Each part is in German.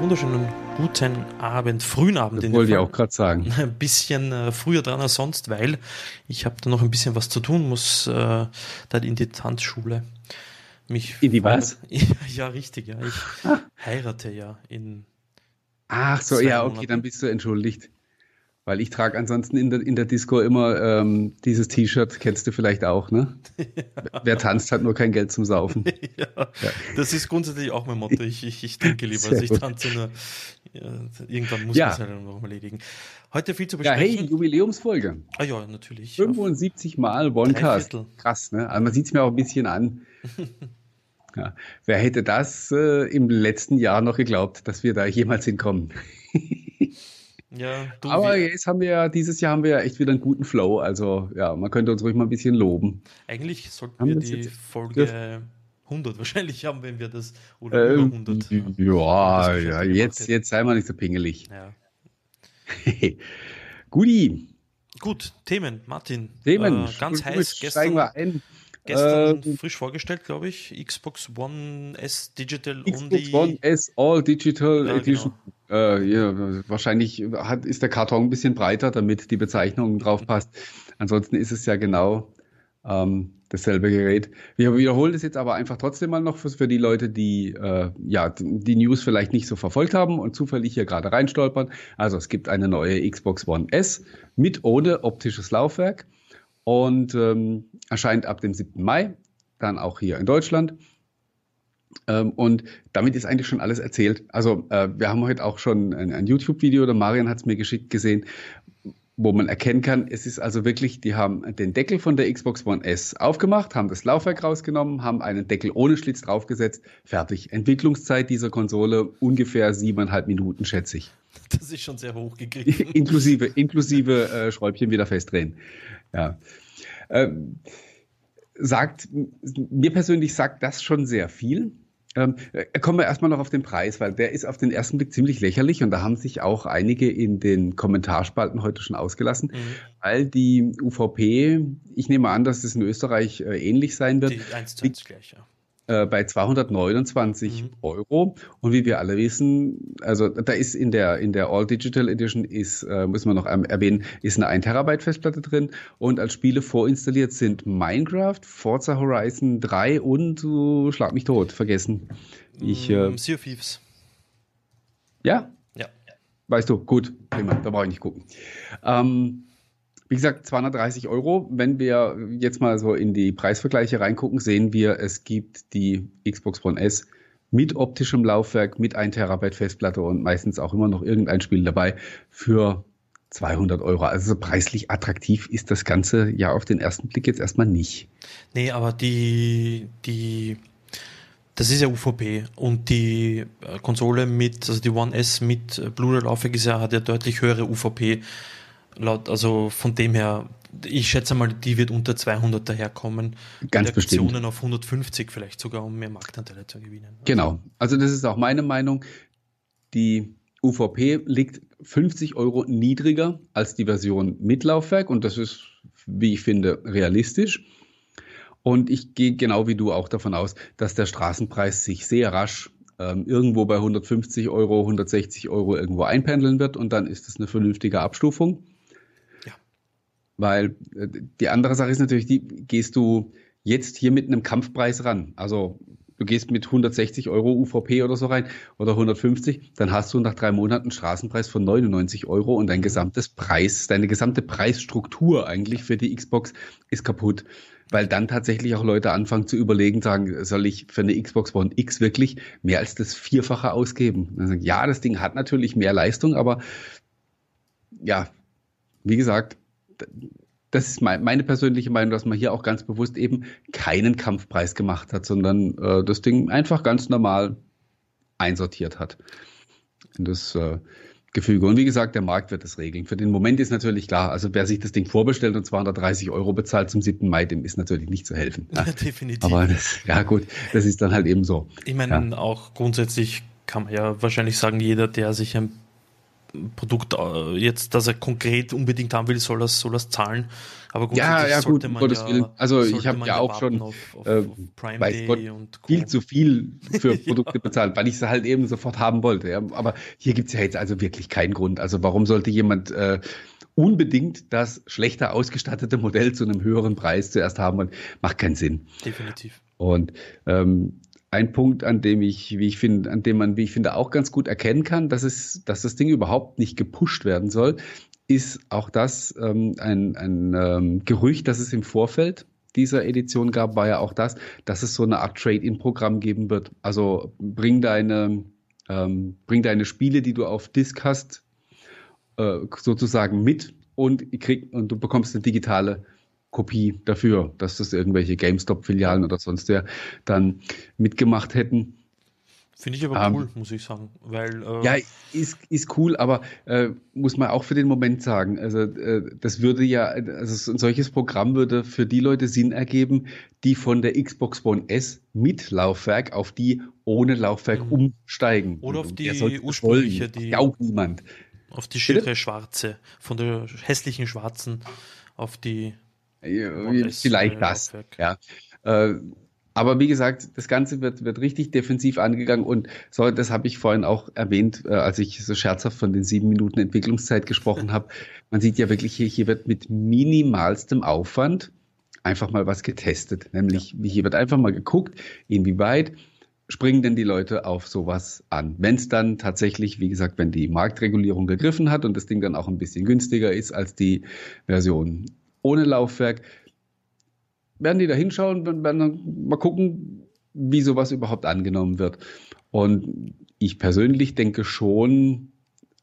wunderschönen guten Abend, frühen Abend. Das wollte ich auch gerade sagen. Ein bisschen äh, früher dran als sonst, weil ich habe da noch ein bisschen was zu tun, muss äh, dann in die Tanzschule. Mich in die was? Ja, richtig, ja. Ich ah. heirate ja in. Ach so, ja, okay, Monaten. dann bist du entschuldigt. Weil ich trage ansonsten in der, in der Disco immer ähm, dieses T-Shirt, kennst du vielleicht auch, ne? Ja. Wer tanzt, hat nur kein Geld zum Saufen. Ja, ja. das ist grundsätzlich auch mein Motto. Ich, ich, ich denke lieber, also ich tanze nur. irgendwann muss man es halt noch erledigen. Heute viel zu besprechen. Ja, hey, Jubiläumsfolge. Ah ja, natürlich. 75 Mal Bonecast. Krass, ne? Also man sieht es mir auch ein bisschen an. ja. Wer hätte das äh, im letzten Jahr noch geglaubt, dass wir da jemals hinkommen? Ja, du, Aber jetzt haben wir ja, dieses Jahr haben wir ja echt wieder einen guten Flow. Also ja, man könnte uns ruhig mal ein bisschen loben. Eigentlich sollten haben wir die Folge 100 wahrscheinlich haben, wenn wir das, oder ähm, über 100. Ja, ja jetzt, jetzt sei mal nicht so pingelig. Ja. Guti. Gut, Themen, Martin. Themen. Äh, ganz heiß. Gestern, wir ein. Gestern äh, frisch vorgestellt, glaube ich. Xbox One S Digital Xbox Only. One S All Digital ja, Edition. Genau. Äh, ja, wahrscheinlich hat, ist der Karton ein bisschen breiter, damit die Bezeichnung drauf passt. Ansonsten ist es ja genau ähm, dasselbe Gerät. Wir wiederholen das jetzt aber einfach trotzdem mal noch für, für die Leute, die äh, ja die News vielleicht nicht so verfolgt haben und zufällig hier gerade reinstolpern. Also es gibt eine neue Xbox One S mit ohne optisches Laufwerk und ähm, erscheint ab dem 7. Mai, dann auch hier in Deutschland. Ähm, und damit ist eigentlich schon alles erzählt. Also äh, wir haben heute auch schon ein, ein YouTube-Video, der Marian hat es mir geschickt gesehen, wo man erkennen kann, es ist also wirklich, die haben den Deckel von der Xbox One S aufgemacht, haben das Laufwerk rausgenommen, haben einen Deckel ohne Schlitz draufgesetzt, fertig. Entwicklungszeit dieser Konsole ungefähr siebeneinhalb Minuten, schätze ich. Das ist schon sehr hoch gegriffen. inklusive inklusive äh, Schräubchen wieder festdrehen. Ja. Ähm, sagt, mir persönlich sagt das schon sehr viel. Ähm, äh, kommen wir erstmal noch auf den Preis, weil der ist auf den ersten Blick ziemlich lächerlich und da haben sich auch einige in den Kommentarspalten heute schon ausgelassen, mhm. weil die UVP, ich nehme an, dass es in Österreich äh, ähnlich sein wird. Die 1 zu 1 gleich, ja. Äh, bei 229 mhm. Euro. Und wie wir alle wissen, also da ist in der, in der All Digital Edition ist, äh, müssen wir noch erwähnen, ist eine 1 Terabyte Festplatte drin und als Spiele vorinstalliert sind Minecraft, Forza Horizon 3 und uh, Schlag mich tot, vergessen. Ich, äh, sea of Thieves. Ja? Ja. Weißt du, gut, prima, da brauche ich nicht gucken. Ähm, wie gesagt, 230 Euro. Wenn wir jetzt mal so in die Preisvergleiche reingucken, sehen wir, es gibt die Xbox One S mit optischem Laufwerk, mit 1 Terabyte Festplatte und meistens auch immer noch irgendein Spiel dabei für 200 Euro. Also preislich attraktiv ist das Ganze ja auf den ersten Blick jetzt erstmal nicht. Nee, aber die, die, das ist ja UVP und die äh, Konsole mit, also die One S mit äh, Blu-ray-Laufwerk ist ja, hat ja deutlich höhere UVP laut, also von dem her, ich schätze mal, die wird unter 200 daherkommen. Ganz bestimmt. auf 150 vielleicht sogar, um mehr Marktanteile zu gewinnen. Also genau. Also das ist auch meine Meinung. Die UVP liegt 50 Euro niedriger als die Version mit Laufwerk und das ist, wie ich finde, realistisch. Und ich gehe genau wie du auch davon aus, dass der Straßenpreis sich sehr rasch ähm, irgendwo bei 150 Euro, 160 Euro irgendwo einpendeln wird und dann ist das eine vernünftige Abstufung. Weil äh, die andere Sache ist natürlich, die gehst du jetzt hier mit einem Kampfpreis ran. Also du gehst mit 160 Euro UVP oder so rein oder 150, dann hast du nach drei Monaten einen Straßenpreis von 99 Euro und dein gesamtes Preis, deine gesamte Preisstruktur eigentlich für die Xbox ist kaputt. Weil dann tatsächlich auch Leute anfangen zu überlegen, sagen, soll ich für eine Xbox One X wirklich mehr als das Vierfache ausgeben? Also, ja, das Ding hat natürlich mehr Leistung, aber ja, wie gesagt, das ist meine persönliche Meinung, dass man hier auch ganz bewusst eben keinen Kampfpreis gemacht hat, sondern äh, das Ding einfach ganz normal einsortiert hat. In das äh, Gefüge. Und wie gesagt, der Markt wird das regeln. Für den Moment ist natürlich klar, also wer sich das Ding vorbestellt und 230 Euro bezahlt zum 7. Mai, dem ist natürlich nicht zu helfen. Ja, definitiv. Aber das, ja gut, das ist dann halt eben so. Ich meine, ja. auch grundsätzlich kann man ja wahrscheinlich sagen, jeder, der sich ein Produkt äh, jetzt, dass er konkret unbedingt haben will, soll das, soll das zahlen. Aber ja, ja, gut, um Gottes Willen. Also ich habe ja auch schon auf, auf, äh, Prime weiß Gott, viel zu viel für Produkte bezahlt, weil ich sie halt eben sofort haben wollte. Ja. Aber hier gibt es ja jetzt also wirklich keinen Grund. Also warum sollte jemand äh, unbedingt das schlechter ausgestattete Modell zu einem höheren Preis zuerst haben wollen? Macht keinen Sinn. Definitiv. Und ähm, ein Punkt, an dem ich, wie ich finde, an dem man, wie ich finde, auch ganz gut erkennen kann, dass es, dass das Ding überhaupt nicht gepusht werden soll, ist auch das ähm, ein, ein ähm, Gerücht, das es im Vorfeld dieser Edition gab, war ja auch das, dass es so eine Art Trade-in-Programm geben wird. Also bring deine, ähm, bring deine Spiele, die du auf Disk hast, äh, sozusagen mit und, krieg, und du bekommst eine digitale Kopie dafür, dass das irgendwelche GameStop-Filialen oder sonst wer dann mitgemacht hätten. Finde ich aber ähm, cool, muss ich sagen. Weil, äh ja, ist, ist cool, aber äh, muss man auch für den Moment sagen. Also, äh, das würde ja, also ein solches Programm würde für die Leute Sinn ergeben, die von der Xbox One S mit Laufwerk auf die ohne Laufwerk mhm. umsteigen. Oder auf die ursprüngliche, die. Ja, auch niemand. Auf die schicke schwarze, von der hässlichen schwarzen auf die Vielleicht das. Ja. Äh, aber wie gesagt, das Ganze wird, wird richtig defensiv angegangen und so, das habe ich vorhin auch erwähnt, äh, als ich so scherzhaft von den sieben Minuten Entwicklungszeit gesprochen habe. Man sieht ja wirklich, hier, hier wird mit minimalstem Aufwand einfach mal was getestet. Nämlich, ja. hier wird einfach mal geguckt, inwieweit springen denn die Leute auf sowas an? Wenn es dann tatsächlich, wie gesagt, wenn die Marktregulierung gegriffen hat und das Ding dann auch ein bisschen günstiger ist als die Version ohne Laufwerk. Werden die da hinschauen werden dann mal gucken, wie sowas überhaupt angenommen wird. Und ich persönlich denke schon,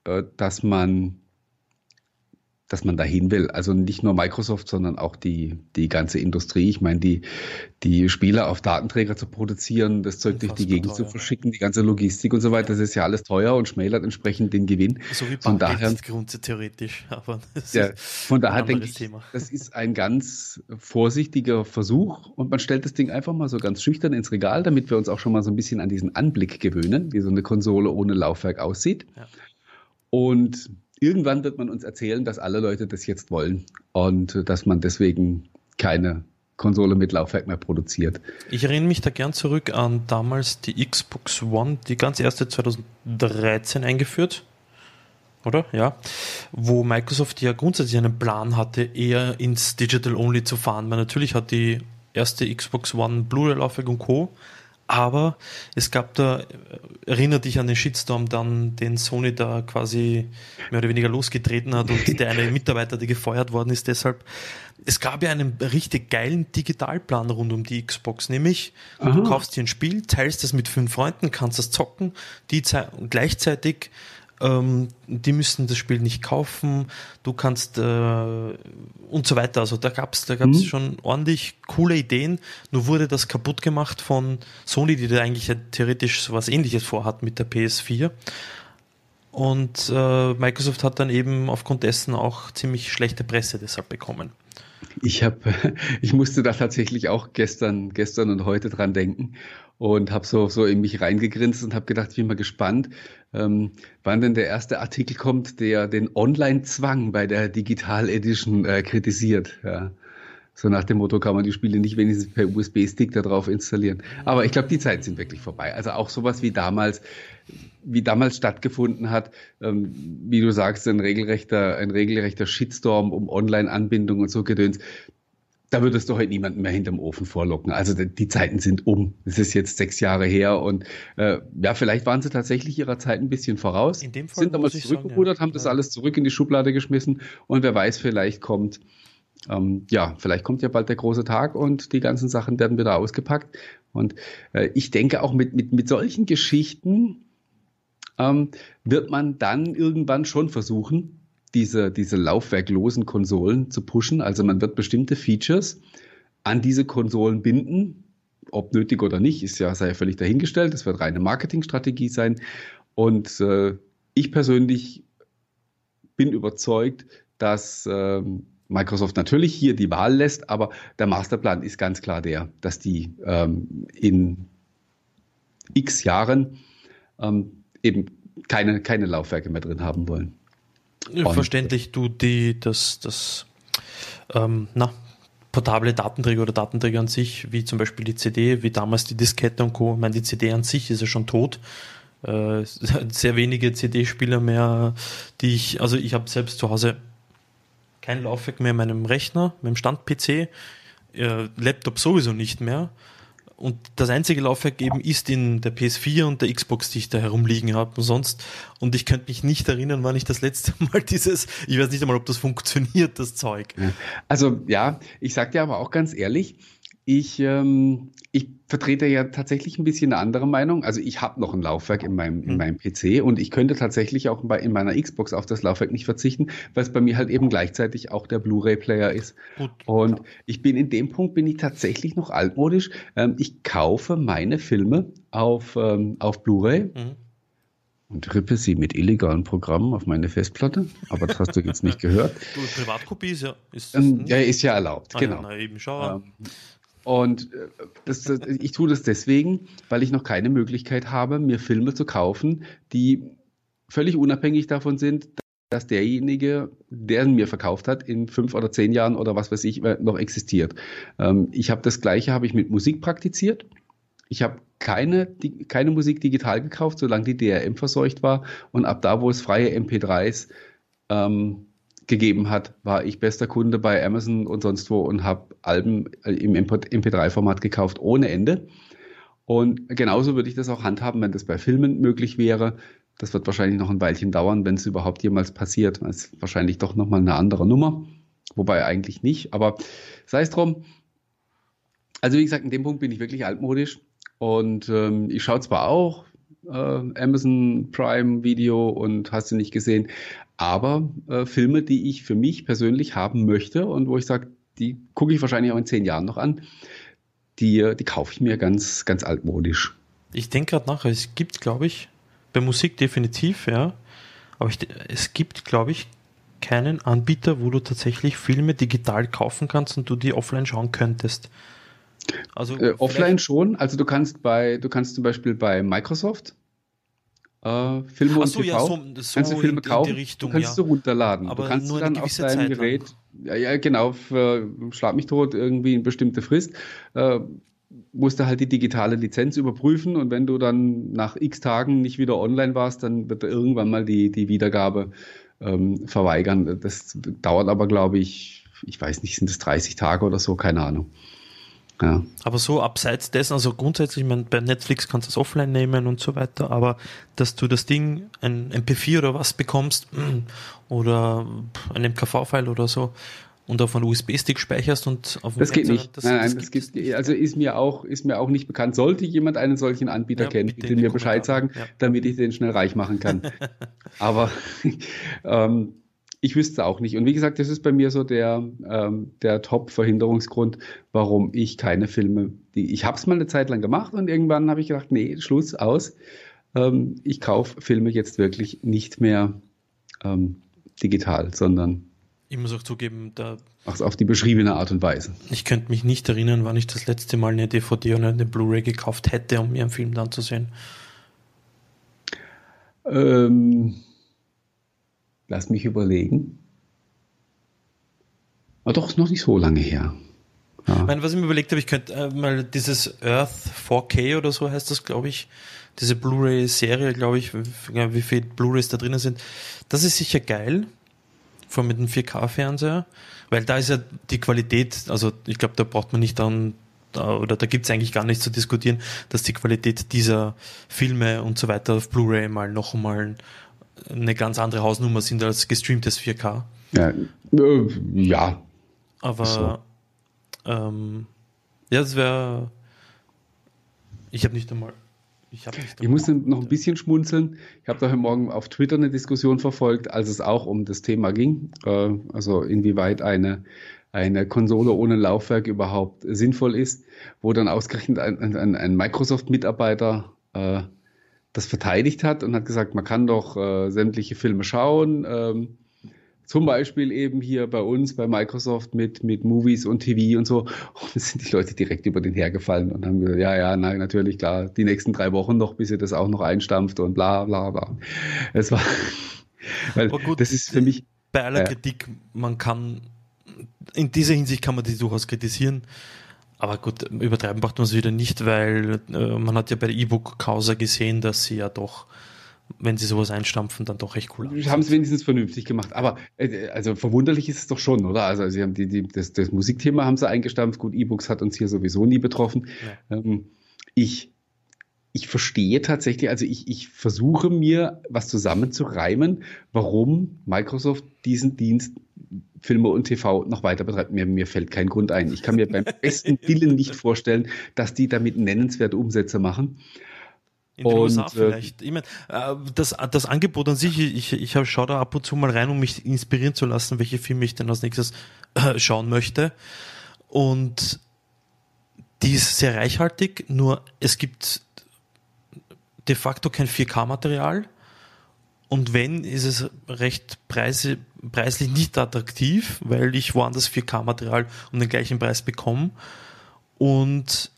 äh, dass man dass man dahin will. Also nicht nur Microsoft, sondern auch die, die ganze Industrie. Ich meine, die, die Spiele auf Datenträger zu produzieren, das Zeug durch die Gegend teuer. zu verschicken, die ganze Logistik und so weiter, das ist ja alles teuer und schmälert entsprechend den Gewinn. So wie von daher Grunde theoretisch, aber ja, von daher denke ich, Thema. das ist ein ganz vorsichtiger Versuch und man stellt das Ding einfach mal so ganz schüchtern ins Regal, damit wir uns auch schon mal so ein bisschen an diesen Anblick gewöhnen, wie so eine Konsole ohne Laufwerk aussieht. Ja. Und irgendwann wird man uns erzählen, dass alle Leute das jetzt wollen und dass man deswegen keine Konsole mit Laufwerk mehr produziert. Ich erinnere mich da gern zurück an damals die Xbox One, die ganz erste 2013 eingeführt, oder? Ja. Wo Microsoft ja grundsätzlich einen Plan hatte, eher ins Digital Only zu fahren. Weil natürlich hat die erste Xbox One Blu-ray-Laufwerk und Co. Aber es gab da, erinnert dich an den Shitstorm dann, den Sony da quasi mehr oder weniger losgetreten hat und der eine Mitarbeiter, der gefeuert worden ist, deshalb. Es gab ja einen richtig geilen Digitalplan rund um die Xbox, nämlich Aha. du kaufst dir ein Spiel, teilst es mit fünf Freunden, kannst das zocken, die gleichzeitig ähm, die müssen das Spiel nicht kaufen, du kannst äh, und so weiter. Also da gab es da gab's mhm. schon ordentlich coole Ideen, nur wurde das kaputt gemacht von Sony, die da eigentlich ja theoretisch so was ähnliches vorhat mit der PS4. Und äh, Microsoft hat dann eben aufgrund dessen auch ziemlich schlechte Presse deshalb bekommen. Ich habe, ich musste da tatsächlich auch gestern, gestern und heute dran denken und habe so, so in mich reingegrinst und habe gedacht, ich bin mal gespannt, ähm, wann denn der erste Artikel kommt, der den Online-Zwang bei der Digital Edition äh, kritisiert. Ja. So nach dem Motto kann man die Spiele nicht wenigstens per USB-Stick da drauf installieren. Aber ich glaube, die Zeiten sind wirklich vorbei. Also auch sowas wie damals, wie damals stattgefunden hat, ähm, wie du sagst, ein regelrechter, ein regelrechter Shitstorm um Online-Anbindung und so Gedöns da würdest du heute niemanden mehr hinterm Ofen vorlocken. Also die Zeiten sind um. Es ist jetzt sechs Jahre her und äh, ja, vielleicht waren sie tatsächlich ihrer Zeit ein bisschen voraus. In dem Fall sind damals zurückgerudert, ja. haben das alles zurück in die Schublade geschmissen und wer weiß, vielleicht kommt ähm, ja, vielleicht kommt ja bald der große Tag und die ganzen Sachen werden wieder ausgepackt. Und äh, ich denke auch mit, mit, mit solchen Geschichten ähm, wird man dann irgendwann schon versuchen, diese, diese laufwerklosen Konsolen zu pushen. Also man wird bestimmte Features an diese Konsolen binden. Ob nötig oder nicht, ist ja, sei ja völlig dahingestellt. Das wird reine Marketingstrategie sein. Und äh, ich persönlich bin überzeugt, dass äh, Microsoft natürlich hier die Wahl lässt, aber der Masterplan ist ganz klar der, dass die ähm, in x Jahren ähm, eben keine, keine Laufwerke mehr drin haben wollen. Verständlich, du die, das, das, ähm, na, portable Datenträger oder Datenträger an sich, wie zum Beispiel die CD, wie damals die Diskette und Co. Ich meine, die CD an sich ist ja schon tot. Äh, sehr wenige CD-Spieler mehr, die ich, also ich habe selbst zu Hause kein Laufwerk mehr in meinem Rechner, meinem Stand-PC, äh, Laptop sowieso nicht mehr. Und das einzige Laufwerk eben ist in der PS4 und der Xbox, die ich da herumliegen habe. Sonst, und ich könnte mich nicht erinnern, wann ich das letzte Mal dieses, ich weiß nicht einmal, ob das funktioniert, das Zeug. Also ja, ich sag dir aber auch ganz ehrlich, ich, ähm, ich vertrete ja tatsächlich ein bisschen eine andere Meinung. Also ich habe noch ein Laufwerk in meinem, in hm. meinem PC und ich könnte tatsächlich auch bei, in meiner Xbox auf das Laufwerk nicht verzichten, weil es bei mir halt eben gleichzeitig auch der Blu-ray-Player ist. Gut. Und ich bin in dem Punkt bin ich tatsächlich noch altmodisch. Ähm, ich kaufe meine Filme auf, ähm, auf Blu-ray. Mhm. Und rippe sie mit illegalen Programmen auf meine Festplatte. Aber das hast du jetzt nicht gehört. Du, Privatkopie ist ja. Ist, ähm, ja, ist ja erlaubt, ah, genau. Ja, na eben, schau. Ähm, und äh, das, ich tue das deswegen, weil ich noch keine Möglichkeit habe, mir Filme zu kaufen, die völlig unabhängig davon sind, dass derjenige, der mir verkauft hat, in fünf oder zehn Jahren oder was weiß ich, äh, noch existiert. Ähm, ich habe das Gleiche habe ich mit Musik praktiziert. Ich habe keine, keine Musik digital gekauft, solange die DRM verseucht war. Und ab da, wo es freie MP3s ähm, gegeben hat, war ich bester Kunde bei Amazon und sonst wo und habe Alben im MP3-Format gekauft ohne Ende. Und genauso würde ich das auch handhaben, wenn das bei Filmen möglich wäre. Das wird wahrscheinlich noch ein Weilchen dauern, wenn es überhaupt jemals passiert. Das ist wahrscheinlich doch nochmal eine andere Nummer. Wobei eigentlich nicht, aber sei es drum. Also wie gesagt, in dem Punkt bin ich wirklich altmodisch und ähm, ich schaue zwar auch äh, Amazon Prime Video und hast du nicht gesehen, aber äh, Filme, die ich für mich persönlich haben möchte und wo ich sage, die gucke ich wahrscheinlich auch in zehn Jahren noch an, die, die kaufe ich mir ganz, ganz altmodisch. Ich denke gerade nach, es gibt, glaube ich, bei Musik definitiv, ja, aber ich, es gibt, glaube ich, keinen Anbieter, wo du tatsächlich Filme digital kaufen kannst und du die offline schauen könntest. Also äh, offline schon, also du kannst bei, du kannst zum Beispiel bei Microsoft äh, Filme und so, TV. Ja, so, so kannst du Filme kaufen, Richtung, du kannst ja. du runterladen. Aber du kannst nur dann auf deinem Gerät, ja, ja, genau, für, schlag mich tot, irgendwie eine bestimmte Frist, äh, musst du halt die digitale Lizenz überprüfen und wenn du dann nach x Tagen nicht wieder online warst, dann wird er irgendwann mal die, die Wiedergabe ähm, verweigern. Das dauert aber, glaube ich, ich weiß nicht, sind es 30 Tage oder so, keine Ahnung. Ja. Aber so abseits dessen, also grundsätzlich, ich meine, bei Netflix kannst du es offline nehmen und so weiter, aber dass du das Ding, ein MP4 oder was bekommst oder ein MKV-File oder so und auf einen USB-Stick speicherst und auf Das geht nicht. Das, nein, nein, das, das geht, also ist mir auch, ist mir auch nicht bekannt. Sollte jemand einen solchen Anbieter ja, kennen, bitte mir Bescheid sagen, ja. damit ich den schnell reich machen kann. aber ähm, ich wüsste auch nicht. Und wie gesagt, das ist bei mir so der, ähm, der Top-Verhinderungsgrund, warum ich keine Filme, die, ich habe es mal eine Zeit lang gemacht und irgendwann habe ich gedacht, nee, Schluss, aus. Ähm, ich kaufe Filme jetzt wirklich nicht mehr ähm, digital, sondern ich muss auch zugeben, da. Ach, auf die beschriebene Art und Weise. Ich könnte mich nicht erinnern, wann ich das letzte Mal eine DVD oder eine Blu-ray gekauft hätte, um mir einen Film dann zu sehen. Ähm, Lass mich überlegen. Aber doch, noch nicht so lange her. Ja. Ich meine, was ich mir überlegt habe, ich könnte äh, mal dieses Earth 4K oder so heißt das, glaube ich, diese Blu-ray-Serie, glaube ich, wie, wie viele Blu-rays da drinnen sind. Das ist sicher geil, vor allem mit dem 4K-Fernseher, weil da ist ja die Qualität, also ich glaube, da braucht man nicht dann, oder da gibt es eigentlich gar nichts zu diskutieren, dass die Qualität dieser Filme und so weiter auf Blu-ray mal noch einmal eine ganz andere Hausnummer sind als gestreamtes 4K. Ja. Äh, ja. Aber so. ähm, ja, das wäre. Ich habe nicht einmal. Ich, nicht ich muss noch ein bisschen schmunzeln. Ich habe da heute Morgen auf Twitter eine Diskussion verfolgt, als es auch um das Thema ging. Äh, also inwieweit eine, eine Konsole ohne Laufwerk überhaupt sinnvoll ist, wo dann ausgerechnet ein, ein, ein Microsoft-Mitarbeiter äh, das verteidigt hat und hat gesagt, man kann doch äh, sämtliche Filme schauen, ähm, zum Beispiel eben hier bei uns, bei Microsoft mit, mit Movies und TV und so. Und sind die Leute direkt über den hergefallen und haben gesagt, ja, ja, nein, natürlich, klar, die nächsten drei Wochen noch, bis ihr das auch noch einstampft und bla, bla, bla. Es war, weil gut, das ist für mich. Bei aller äh, Kritik, man kann, in dieser Hinsicht kann man die durchaus kritisieren. Aber gut, übertreiben macht man es wieder nicht, weil äh, man hat ja bei der E-Book-Causa gesehen, dass sie ja doch wenn sie sowas einstampfen, dann doch echt cool. Sie haben es wenigstens vernünftig gemacht. Aber äh, also verwunderlich ist es doch schon, oder? Also sie haben die, die, das, das Musikthema haben sie eingestampft. Gut, E-Books hat uns hier sowieso nie betroffen. Ja. Ähm, ich, ich verstehe tatsächlich, also ich, ich versuche mir was zusammenzureimen, warum Microsoft diesen Dienst Filme und TV noch weiter betreibt. Mir, mir fällt kein Grund ein. Ich kann mir beim besten Willen nicht vorstellen, dass die damit nennenswerte Umsätze machen. In den und, USA äh, vielleicht. Ich meine, äh, das, das Angebot an sich, ich, ich schaue da ab und zu mal rein, um mich inspirieren zu lassen, welche Filme ich denn als nächstes äh, schauen möchte. Und die ist sehr reichhaltig, nur es gibt de facto kein 4K-Material. Und wenn, ist es recht preise, preislich nicht attraktiv, weil ich woanders 4K-Material um den gleichen Preis bekomme. Und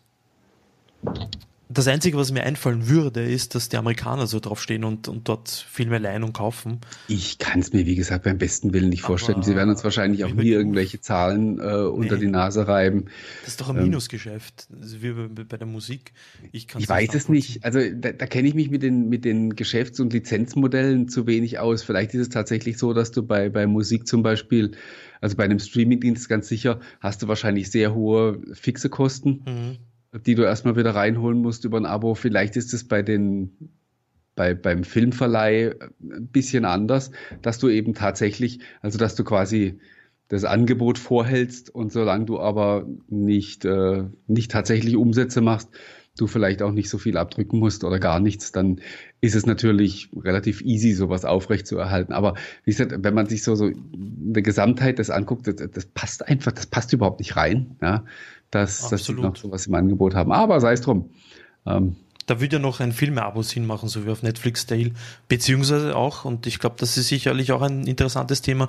das Einzige, was mir einfallen würde, ist, dass die Amerikaner so draufstehen und, und dort Filme leihen und kaufen. Ich kann es mir, wie gesagt, beim besten Willen nicht vorstellen. Aber Sie werden uns wahrscheinlich auch nie irgendwelche Zahlen äh, unter nee. die Nase reiben. Das ist doch ein ähm, Minusgeschäft, also wie bei, bei der Musik. Ich, ich weiß es nicht. Also da, da kenne ich mich mit den, mit den Geschäfts- und Lizenzmodellen zu wenig aus. Vielleicht ist es tatsächlich so, dass du bei, bei Musik zum Beispiel also bei einem Streamingdienst ganz sicher hast du wahrscheinlich sehr hohe fixe Kosten. Mhm die du erstmal wieder reinholen musst über ein Abo. Vielleicht ist es bei den bei, beim Filmverleih ein bisschen anders, dass du eben tatsächlich, also dass du quasi das Angebot vorhältst und solange du aber nicht, äh, nicht tatsächlich Umsätze machst, du vielleicht auch nicht so viel abdrücken musst oder gar nichts, dann ist es natürlich relativ easy, sowas aufrecht zu erhalten. Aber wie gesagt, wenn man sich so, so eine Gesamtheit das anguckt, das, das passt einfach, das passt überhaupt nicht rein. Ja dass, dass sie noch sowas im Angebot haben. Aber sei es drum. Ähm, da würde ja noch ein Filme-Abo Sinn machen, so wie auf Netflix Dale, beziehungsweise auch, und ich glaube, das ist sicherlich auch ein interessantes Thema,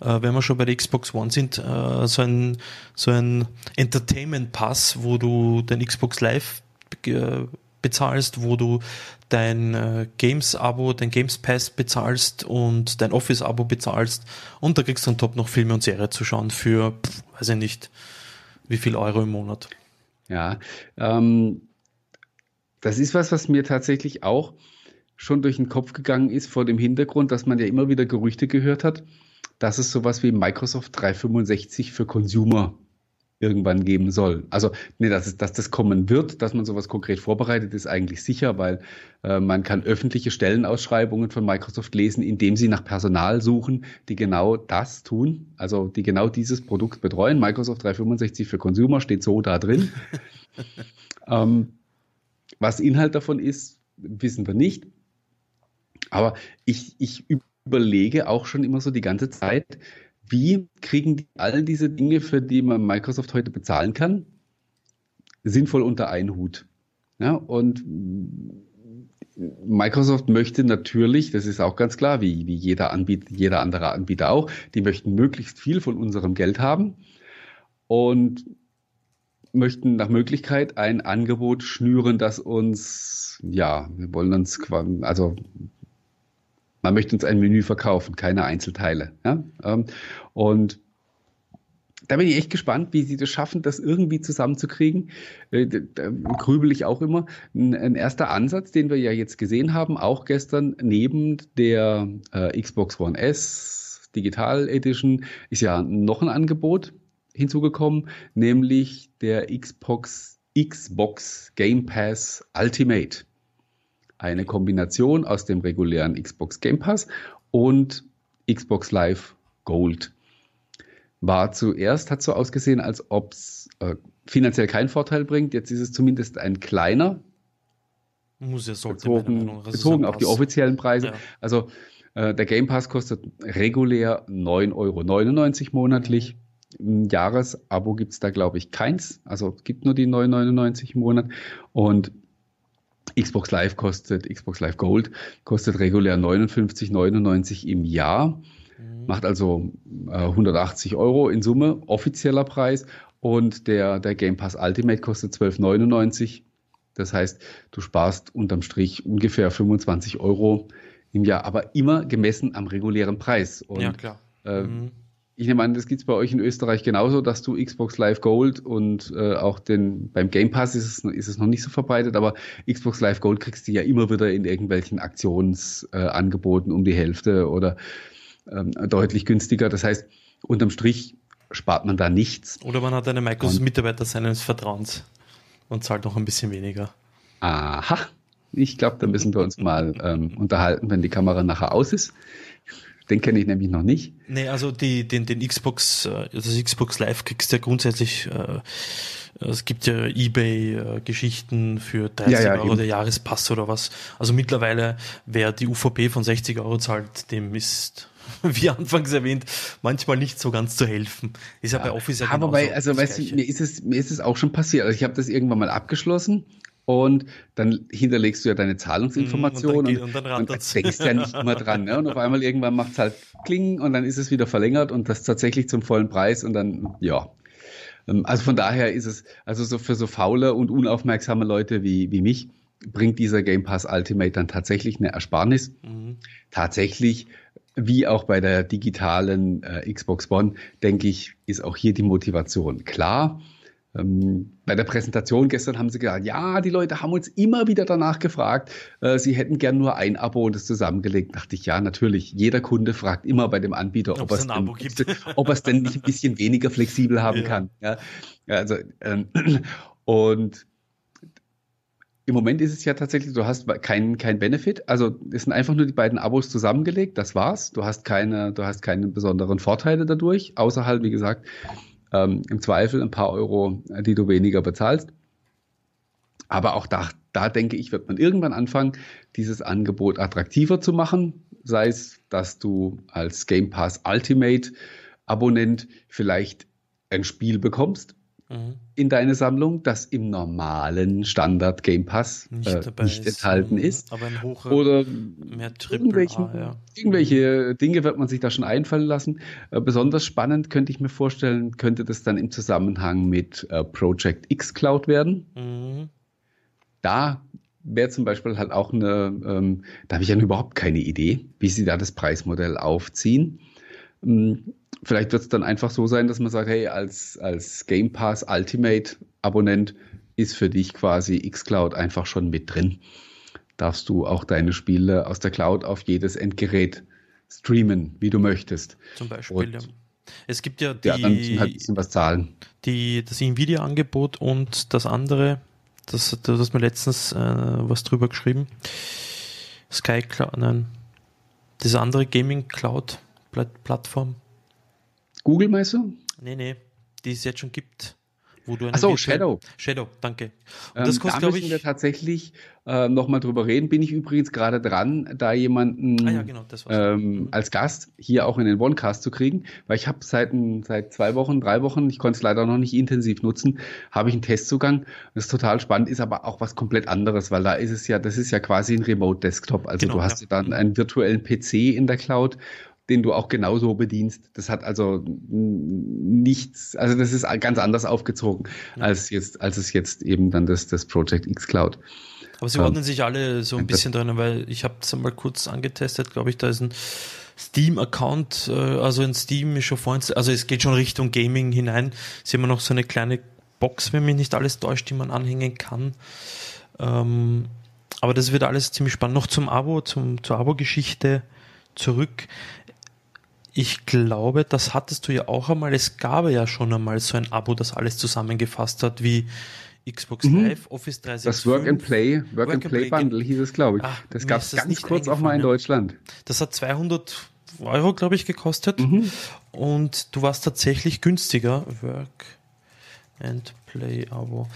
äh, wenn wir schon bei der Xbox One sind, äh, so ein, so ein Entertainment-Pass, wo du den Xbox Live bezahlst, wo du dein äh, Games-Abo, dein Games Pass bezahlst und dein Office-Abo bezahlst und da kriegst du on top noch Filme und Serien zu schauen für, pff, weiß ich nicht, wie viel Euro im Monat? Ja, ähm, das ist was, was mir tatsächlich auch schon durch den Kopf gegangen ist, vor dem Hintergrund, dass man ja immer wieder Gerüchte gehört hat, dass es sowas wie Microsoft 365 für Consumer irgendwann geben soll. Also, nee, dass, es, dass das kommen wird, dass man sowas konkret vorbereitet, ist eigentlich sicher, weil äh, man kann öffentliche Stellenausschreibungen von Microsoft lesen, indem sie nach Personal suchen, die genau das tun, also die genau dieses Produkt betreuen. Microsoft 365 für Consumer steht so da drin. ähm, was Inhalt davon ist, wissen wir nicht. Aber ich, ich überlege auch schon immer so die ganze Zeit, wie kriegen die all diese Dinge, für die man Microsoft heute bezahlen kann, sinnvoll unter einen Hut? Ja, und Microsoft möchte natürlich, das ist auch ganz klar, wie, wie jeder Anbieter, jeder andere Anbieter auch, die möchten möglichst viel von unserem Geld haben und möchten nach Möglichkeit ein Angebot schnüren, das uns, ja, wir wollen uns, also man möchte uns ein Menü verkaufen, keine Einzelteile. Ja? Ähm, und da bin ich echt gespannt, wie sie das schaffen, das irgendwie zusammenzukriegen. Äh, da grübel ich auch immer. Ein erster Ansatz, den wir ja jetzt gesehen haben, auch gestern neben der äh, Xbox One S Digital Edition, ist ja noch ein Angebot hinzugekommen, nämlich der Xbox Xbox Game Pass Ultimate eine Kombination aus dem regulären Xbox Game Pass und Xbox Live Gold. War zuerst, hat so ausgesehen, als ob es äh, finanziell keinen Vorteil bringt. Jetzt ist es zumindest ein kleiner. Muss ja sollte bezogen, bezogen auf die offiziellen Preise. Ja. Also äh, der Game Pass kostet regulär 9,99 Euro monatlich. Mhm. Ein Jahresabo gibt es da, glaube ich, keins. Also es gibt nur die 9,99 im Monat. Und Xbox Live kostet, Xbox Live Gold kostet regulär 59,99 im Jahr. Mhm. Macht also äh, 180 Euro in Summe, offizieller Preis. Und der, der Game Pass Ultimate kostet 12,99. Das heißt, du sparst unterm Strich ungefähr 25 Euro im Jahr, aber immer gemessen am regulären Preis. Und, ja, klar. Äh, mhm. Ich nehme an, das gibt es bei euch in Österreich genauso, dass du Xbox Live Gold und äh, auch den beim Game Pass ist es, ist es noch nicht so verbreitet, aber Xbox Live Gold kriegst du ja immer wieder in irgendwelchen Aktionsangeboten äh, um die Hälfte oder ähm, deutlich günstiger. Das heißt, unterm Strich spart man da nichts. Oder man hat einen Microsoft-Mitarbeiter seines Vertrauens und zahlt noch ein bisschen weniger. Aha, ich glaube, da müssen wir uns mal ähm, unterhalten, wenn die Kamera nachher aus ist. Den kenne ich nämlich noch nicht. Nee, also die, den, den Xbox, äh, das Xbox Live kriegst du ja grundsätzlich, äh, es gibt ja Ebay-Geschichten für 30 ja, ja, Euro eben. der Jahrespass oder was. Also mittlerweile, wer die UVP von 60 Euro zahlt, dem ist, wie anfangs erwähnt, manchmal nicht so ganz zu helfen. Ist ja, ja bei Office ja Aber bei, also weißt du, mir ist es, mir ist es auch schon passiert. Also ich habe das irgendwann mal abgeschlossen und dann hinterlegst du ja deine Zahlungsinformationen mm, und, dann, und, und denkst ja nicht immer dran. Ne? Und auf einmal irgendwann macht es halt Kling und dann ist es wieder verlängert und das tatsächlich zum vollen Preis und dann, ja. Ähm, also von daher ist es, also so für so faule und unaufmerksame Leute wie, wie mich, bringt dieser Game Pass Ultimate dann tatsächlich eine Ersparnis. Mhm. Tatsächlich, wie auch bei der digitalen äh, Xbox One, denke ich, ist auch hier die Motivation klar bei der Präsentation gestern haben sie gesagt, ja, die Leute haben uns immer wieder danach gefragt, äh, sie hätten gern nur ein Abo und es zusammengelegt. Dachte ich, ja, natürlich. Jeder Kunde fragt immer bei dem Anbieter, ob, ob es, denn, ob es denn nicht ein bisschen weniger flexibel haben ja. kann. Ja, also, ähm, und im Moment ist es ja tatsächlich, du hast keinen kein Benefit. Also es sind einfach nur die beiden Abos zusammengelegt, das war's. Du hast keine, du hast keine besonderen Vorteile dadurch, außer halt, wie gesagt, ähm, im Zweifel ein paar Euro, die du weniger bezahlst. Aber auch da, da denke ich, wird man irgendwann anfangen, dieses Angebot attraktiver zu machen. Sei es, dass du als Game Pass Ultimate Abonnent vielleicht ein Spiel bekommst, mhm. in deine Sammlung, das im normalen Standard Game Pass nicht, äh, nicht ist. enthalten mhm. ist. Aber ein hoher, Oder mehr irgendwelche, A, ja. irgendwelche Dinge wird man sich da schon einfallen lassen. Äh, besonders spannend könnte ich mir vorstellen, könnte das dann im Zusammenhang mit äh, Project X Cloud werden. Mhm. Da wäre zum Beispiel halt auch eine, ähm, da habe ich ja überhaupt keine Idee, wie sie da das Preismodell aufziehen. Ähm, vielleicht wird es dann einfach so sein, dass man sagt, hey, als, als Game Pass Ultimate Abonnent ist für dich quasi xCloud einfach schon mit drin. Darfst du auch deine Spiele aus der Cloud auf jedes Endgerät streamen, wie du möchtest. Zum Beispiel, ja. Es gibt ja die, die anderen müssen halt ein bisschen was zahlen. Die, das Nvidia-Angebot und das andere, das, das hast mir letztens äh, was drüber geschrieben. Sky Cloud, nein, diese andere Gaming Cloud Plattform. Google meinst du? Nee, nee, die es jetzt schon gibt. Wo du Achso, Shadow. Shadow, danke. Und das ähm, kostet, da müssen ich, wir tatsächlich äh, nochmal drüber reden. Bin ich übrigens gerade dran, da jemanden ah, ja, genau, ähm, mhm. als Gast hier auch in den OneCast zu kriegen, weil ich habe seit, seit zwei Wochen, drei Wochen, ich konnte es leider noch nicht intensiv nutzen, habe ich einen Testzugang. Das ist total spannend, ist aber auch was komplett anderes, weil da ist es ja, das ist ja quasi ein Remote-Desktop. Also genau, du hast ja. dann einen virtuellen PC in der Cloud den du auch genauso bedienst. Das hat also nichts, also das ist ganz anders aufgezogen, ja. als jetzt, als es jetzt eben dann das, das Project X Cloud. Aber sie ordnen ähm, sich alle so ein bisschen drin, weil ich habe es mal kurz angetestet, glaube ich, da ist ein Steam-Account, äh, also in Steam ist schon vorhin, also es geht schon Richtung Gaming hinein. Sie haben noch so eine kleine Box, wenn mich nicht alles täuscht, die man anhängen kann. Ähm, aber das wird alles ziemlich spannend. Noch zum Abo, zum, zur Abo-Geschichte zurück. Ich glaube, das hattest du ja auch einmal. Es gab ja schon einmal so ein Abo, das alles zusammengefasst hat, wie Xbox mhm. Live, Office 365. Das Work and Play, Work, Work and Play, Play Bundle hieß es, glaube ich. Ach, das gab es ganz kurz auch mal in Deutschland. Das hat 200 Euro, glaube ich, gekostet. Mhm. Und du warst tatsächlich günstiger. Work and Play Abo.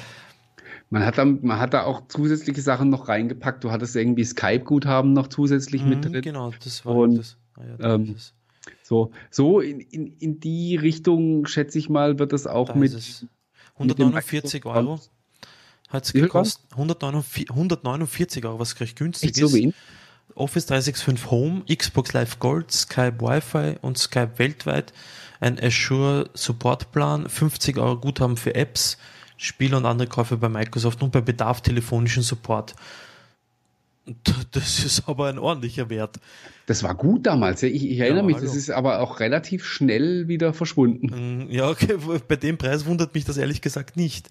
Man hat, da, man hat da auch zusätzliche Sachen noch reingepackt. Du hattest irgendwie Skype-Guthaben noch zusätzlich mhm, mit drin. Genau, das war Und, das. Ah, ja, ähm, das. So, so in, in, in die Richtung, schätze ich mal, wird es auch da mit. 149 mit Euro hat es gekostet. 149, 149 Euro, was recht günstig ist. So wenig? Office 365 Home, Xbox Live Gold, Skype Wi-Fi und Skype weltweit, ein Azure Supportplan, 50 Euro Guthaben für Apps, Spiele und andere Käufe bei Microsoft und bei Bedarf telefonischen Support. Das ist aber ein ordentlicher Wert. Das war gut damals. Ich, ich erinnere ja, mich, hallo. das ist aber auch relativ schnell wieder verschwunden. Mm, ja, okay, bei dem Preis wundert mich das ehrlich gesagt nicht.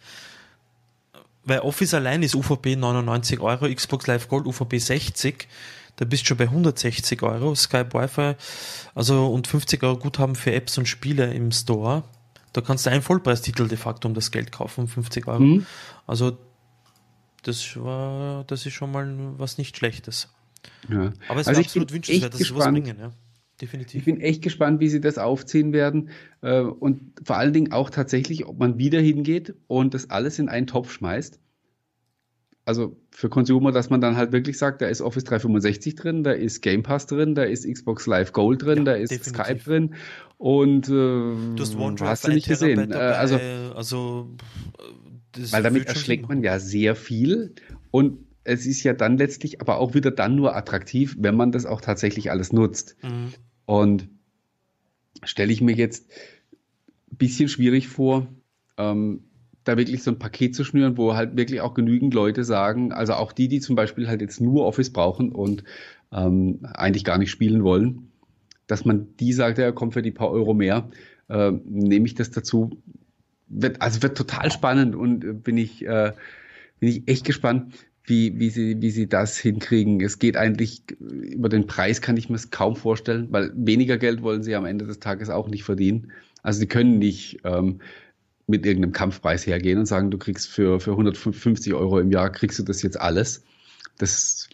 Weil Office allein ist UVP 99 Euro, Xbox Live Gold UVP 60. Da bist du schon bei 160 Euro, Skype Wi-Fi, also und 50 Euro Guthaben für Apps und Spiele im Store. Da kannst du einen Vollpreistitel de facto um das Geld kaufen, 50 Euro. Mhm. Also das war, das ist schon mal was nicht Schlechtes. Ja. Aber es also ist absolut wünschenswert, dass sie was bringen, ja. Definitiv. Ich bin echt gespannt, wie sie das aufziehen werden. Äh, und vor allen Dingen auch tatsächlich, ob man wieder hingeht und das alles in einen Topf schmeißt. Also für Consumer, dass man dann halt wirklich sagt, da ist Office 365 drin, da ist Game Pass drin, da ist Xbox Live Gold drin, ja, da ist definitiv. Skype drin und äh, du hast, OneDrive, hast du nicht gesehen. Äh, also, also weil damit erschlägt man ja sehr viel und es ist ja dann letztlich aber auch wieder dann nur attraktiv, wenn man das auch tatsächlich alles nutzt. Mhm. Und stelle ich mir jetzt ein bisschen schwierig vor, ähm, da wirklich so ein Paket zu schnüren, wo halt wirklich auch genügend Leute sagen, also auch die, die zum Beispiel halt jetzt nur Office brauchen und ähm, eigentlich gar nicht spielen wollen, dass man die sagt, ja, kommt für die paar Euro mehr, äh, nehme ich das dazu. Wird, also wird total spannend und äh, bin ich, äh, bin ich echt gespannt, wie, wie, sie, wie sie das hinkriegen. Es geht eigentlich über den Preis, kann ich mir es kaum vorstellen, weil weniger Geld wollen sie am Ende des Tages auch nicht verdienen. Also sie können nicht ähm, mit irgendeinem Kampfpreis hergehen und sagen, du kriegst für, für 150 Euro im Jahr, kriegst du das jetzt alles. Das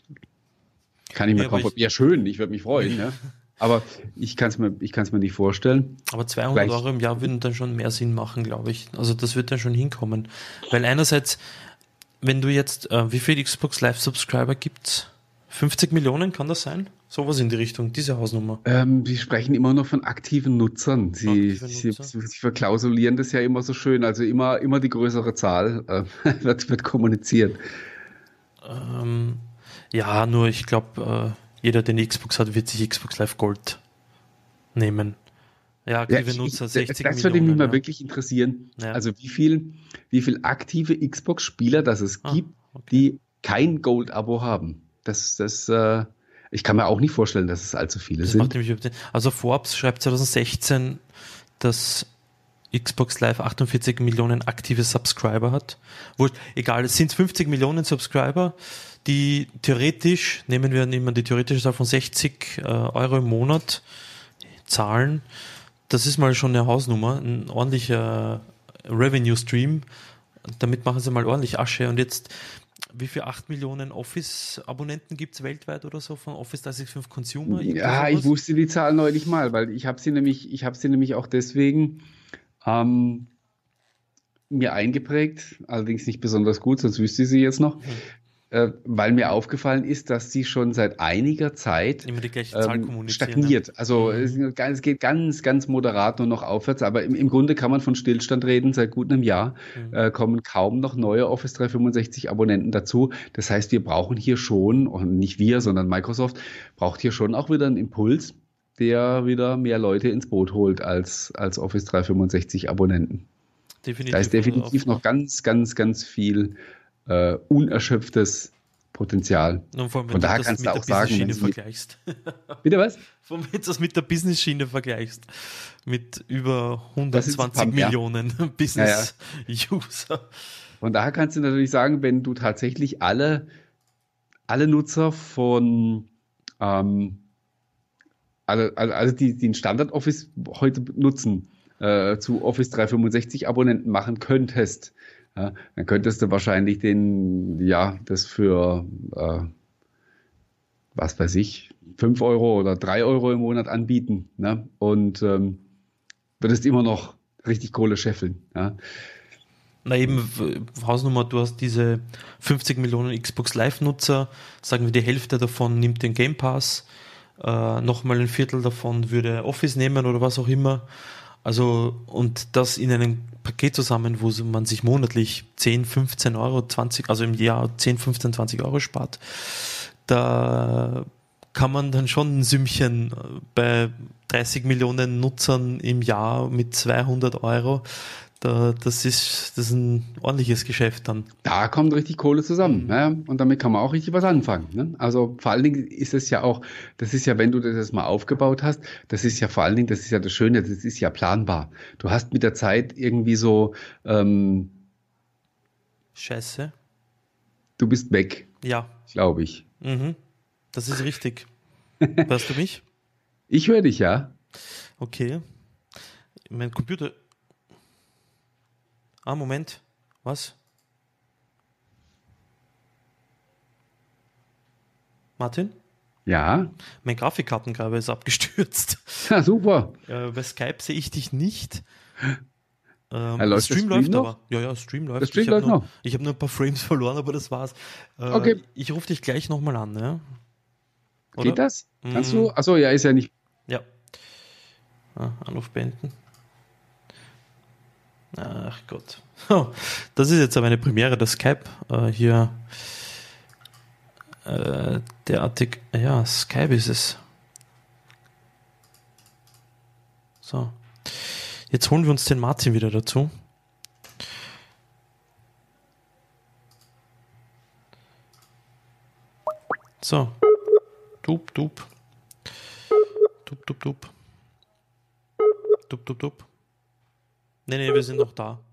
kann ich mir ja, kaum vorstellen. Ja, schön, ich würde mich freuen, ja. Aber ich kann es mir, mir nicht vorstellen. Aber 200 Vielleicht. Euro im Jahr würden dann schon mehr Sinn machen, glaube ich. Also das wird dann schon hinkommen. Weil einerseits wenn du jetzt, äh, wie viele Xbox Live Subscriber gibt's? 50 Millionen, kann das sein? Sowas in die Richtung, diese Hausnummer. Ähm, die sprechen immer noch von aktiven Nutzern. Sie, Aktive sie, Nutzer. sie, sie, verklausulieren das ja immer so schön. Also immer, immer die größere Zahl äh, wird, wird kommuniziert. Ähm, ja, nur ich glaube, äh, jeder, der eine Xbox hat, wird sich Xbox Live Gold nehmen. Ja, aktive ja, Nutzer 60 Das würde mich mal wirklich interessieren. Ja. Also wie viel, wie viel aktive Xbox-Spieler das es ah, gibt, okay. die kein Gold-Abo haben. Das, das, äh, ich kann mir auch nicht vorstellen, dass es allzu viele das sind. Also Forbes schreibt 2016, dass Xbox Live 48 Millionen aktive Subscriber hat. Wo, egal, es sind 50 Millionen Subscriber, die theoretisch, nehmen wir immer die theoretische Zahl von 60 äh, Euro im Monat zahlen das ist mal schon eine Hausnummer, ein ordentlicher Revenue Stream. Damit machen sie mal ordentlich Asche. Und jetzt, wie viel 8 Millionen Office-Abonnenten gibt es weltweit oder so von Office 365 Consumer? Ja, ich wusste die Zahl neulich mal, weil ich habe sie nämlich, ich habe sie nämlich auch deswegen ähm, mir eingeprägt, allerdings nicht besonders gut, sonst wüsste ich sie jetzt noch. Mhm äh, weil mir aufgefallen ist, dass sie schon seit einiger Zeit ähm, stagniert. Ne? Also mhm. es, geht ganz, ganz moderat nur noch aufwärts, aber im, im Grunde kann man von Stillstand reden. Seit gut einem Jahr mhm. äh, kommen kaum noch neue Office 365 Abonnenten dazu. Das heißt, wir brauchen hier schon, und nicht wir, sondern Microsoft, braucht hier schon auch wieder einen Impuls, der wieder mehr Leute ins Boot holt als, als Office 365 Abonnenten. Definitiv. Da ist definitiv noch ganz, ganz, ganz viel äh, unerschöpftes Potenzial. Und vor allem, Von daher kannst du auch sagen, Schiene vergleichst. Bitte was? Wenn du das mit der Business-Schiene vergleichst, mit über 120 Millionen ja. Business-User. Ja. Von daher kannst du natürlich sagen, wenn du tatsächlich alle, alle Nutzer von ähm, also, also die, die den Standard-Office heute nutzen, äh, zu Office 365 Abonnenten machen könntest, ja, dann könntest du wahrscheinlich den, ja, das für, äh, was weiß ich, 5 Euro oder 3 Euro im Monat anbieten. Ne? Und ähm, würdest immer noch richtig Kohle scheffeln. Ja? Na eben, Hausnummer, du hast diese 50 Millionen Xbox Live-Nutzer, sagen wir die Hälfte davon nimmt den Game Pass, äh, nochmal ein Viertel davon würde Office nehmen oder was auch immer. Also, und das in einem Paket zusammen, wo man sich monatlich 10, 15 Euro, 20, also im Jahr 10, 15, 20 Euro spart, da kann man dann schon ein Sümmchen äh, bei 30 Millionen Nutzern im Jahr mit 200 Euro da, das, ist, das ist ein ordentliches Geschäft dann. Da kommt richtig Kohle zusammen. Mhm. Ne? Und damit kann man auch richtig was anfangen. Ne? Also vor allen Dingen ist es ja auch, das ist ja, wenn du das mal aufgebaut hast, das ist ja vor allen Dingen, das ist ja das Schöne, das ist ja planbar. Du hast mit der Zeit irgendwie so ähm, Scheiße. Du bist weg. Ja. Glaube ich. Mhm. Das ist richtig. Hörst du mich? Ich höre dich, ja. Okay. Mein Computer Ah, Moment. Was? Martin? Ja. Mein Grafikkartenkabel ist abgestürzt. Ja, super. Äh, bei Skype sehe ich dich nicht. Ähm, ja, Stream, Stream läuft noch? aber. Ja, ja, Stream läuft. Stream ich läuft nur, noch. Ich habe nur ein paar Frames verloren, aber das war's. Äh, okay. Ich rufe dich gleich nochmal an, ja? Oder? Geht das? Kannst mm. du? Achso, ja, ist ja nicht. Ja. Ah, Anruf beenden. Ach Gott. Oh, das ist jetzt aber eine Premiere, das Skype äh, hier äh, derartig. Ja, Skype ist es. So. Jetzt holen wir uns den Martin wieder dazu. So. Dup, dup. Dup, dup, dup. Dup, dup, dup. Nee, nee, wir sind noch da.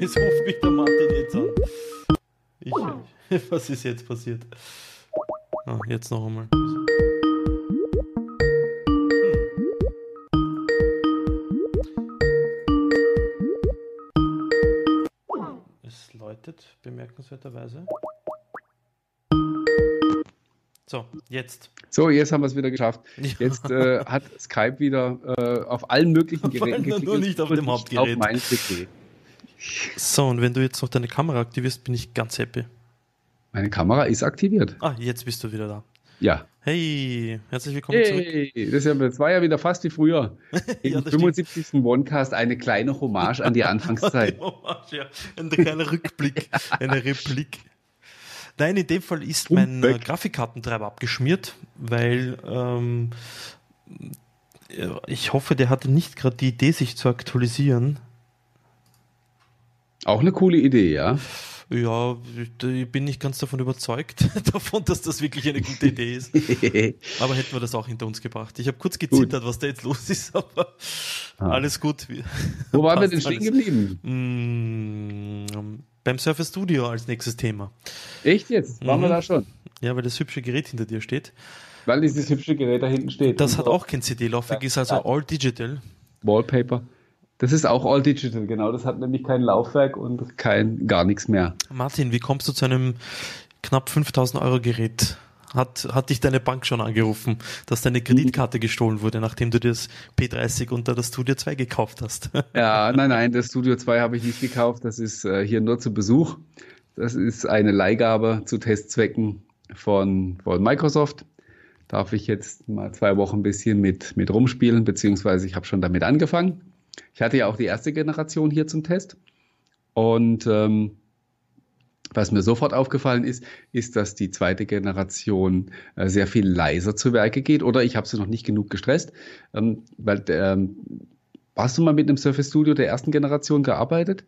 Jetzt ruft mich der Martin jetzt an. Ich, was ist jetzt passiert? Ah, jetzt noch einmal. Es läutet bemerkenswerterweise. So, jetzt. So, jetzt haben wir es wieder geschafft. Jetzt äh, hat Skype wieder äh, auf allen möglichen Geräten geklickt. Nur nicht auf dem Hauptgerät. Auf mein PC. So, und wenn du jetzt noch deine Kamera aktivierst, bin ich ganz happy. Meine Kamera ist aktiviert. Ah, jetzt bist du wieder da. Ja. Hey, herzlich willkommen hey, zurück. Das, ja, das war ja wieder fast wie früher. Im ja, 75. Stimmt. Onecast eine kleine Hommage an die Anfangszeit. Hommage, ja. Ein kleiner Rückblick, eine Replik. Nein, in dem Fall ist mein äh, Grafikkartentreiber abgeschmiert, weil ähm, ich hoffe, der hatte nicht gerade die Idee, sich zu aktualisieren. Auch eine coole Idee, ja. Ja, ich bin nicht ganz davon überzeugt, davon, dass das wirklich eine gute Idee ist. aber hätten wir das auch hinter uns gebracht. Ich habe kurz gezittert, gut. was da jetzt los ist, aber ah. alles gut. Wo waren wir denn stehen geblieben? Beim Surface Studio als nächstes Thema. Echt jetzt? Waren mhm. wir da schon? Ja, weil das hübsche Gerät hinter dir steht. Weil dieses hübsche Gerät da hinten steht. Das hat so. auch kein CD-Laufwerk, ist also all digital. Wallpaper. Das ist auch all digital, genau. Das hat nämlich kein Laufwerk und kein gar nichts mehr. Martin, wie kommst du zu einem knapp 5000 Euro Gerät? Hat, hat dich deine Bank schon angerufen, dass deine Kreditkarte gestohlen wurde, nachdem du das P30 unter das Studio 2 gekauft hast? Ja, nein, nein, das Studio 2 habe ich nicht gekauft. Das ist äh, hier nur zu Besuch. Das ist eine Leihgabe zu Testzwecken von, von Microsoft. Darf ich jetzt mal zwei Wochen ein bisschen mit, mit rumspielen, beziehungsweise ich habe schon damit angefangen. Ich hatte ja auch die erste Generation hier zum Test. Und ähm, was mir sofort aufgefallen ist, ist, dass die zweite Generation äh, sehr viel leiser zu Werke geht. Oder ich habe sie noch nicht genug gestresst, ähm, weil ähm, hast du mal mit einem Surface Studio der ersten Generation gearbeitet?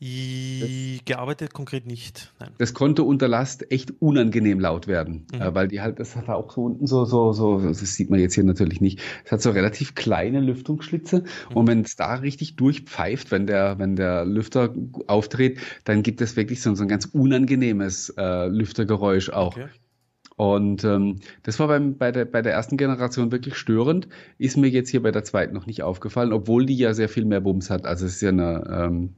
Gearbeitet konkret nicht. Nein. Das konnte unter Last echt unangenehm laut werden, mhm. äh, weil die halt, das hat auch so unten so, so, so, das sieht man jetzt hier natürlich nicht. Es hat so relativ kleine Lüftungsschlitze mhm. und wenn es da richtig durchpfeift, wenn der, wenn der Lüfter aufdreht, dann gibt es wirklich so, so ein ganz unangenehmes äh, Lüftergeräusch auch. Okay. Und ähm, das war beim, bei, der, bei der ersten Generation wirklich störend. Ist mir jetzt hier bei der zweiten noch nicht aufgefallen, obwohl die ja sehr viel mehr Bums hat. Also es ist ja eine, ähm,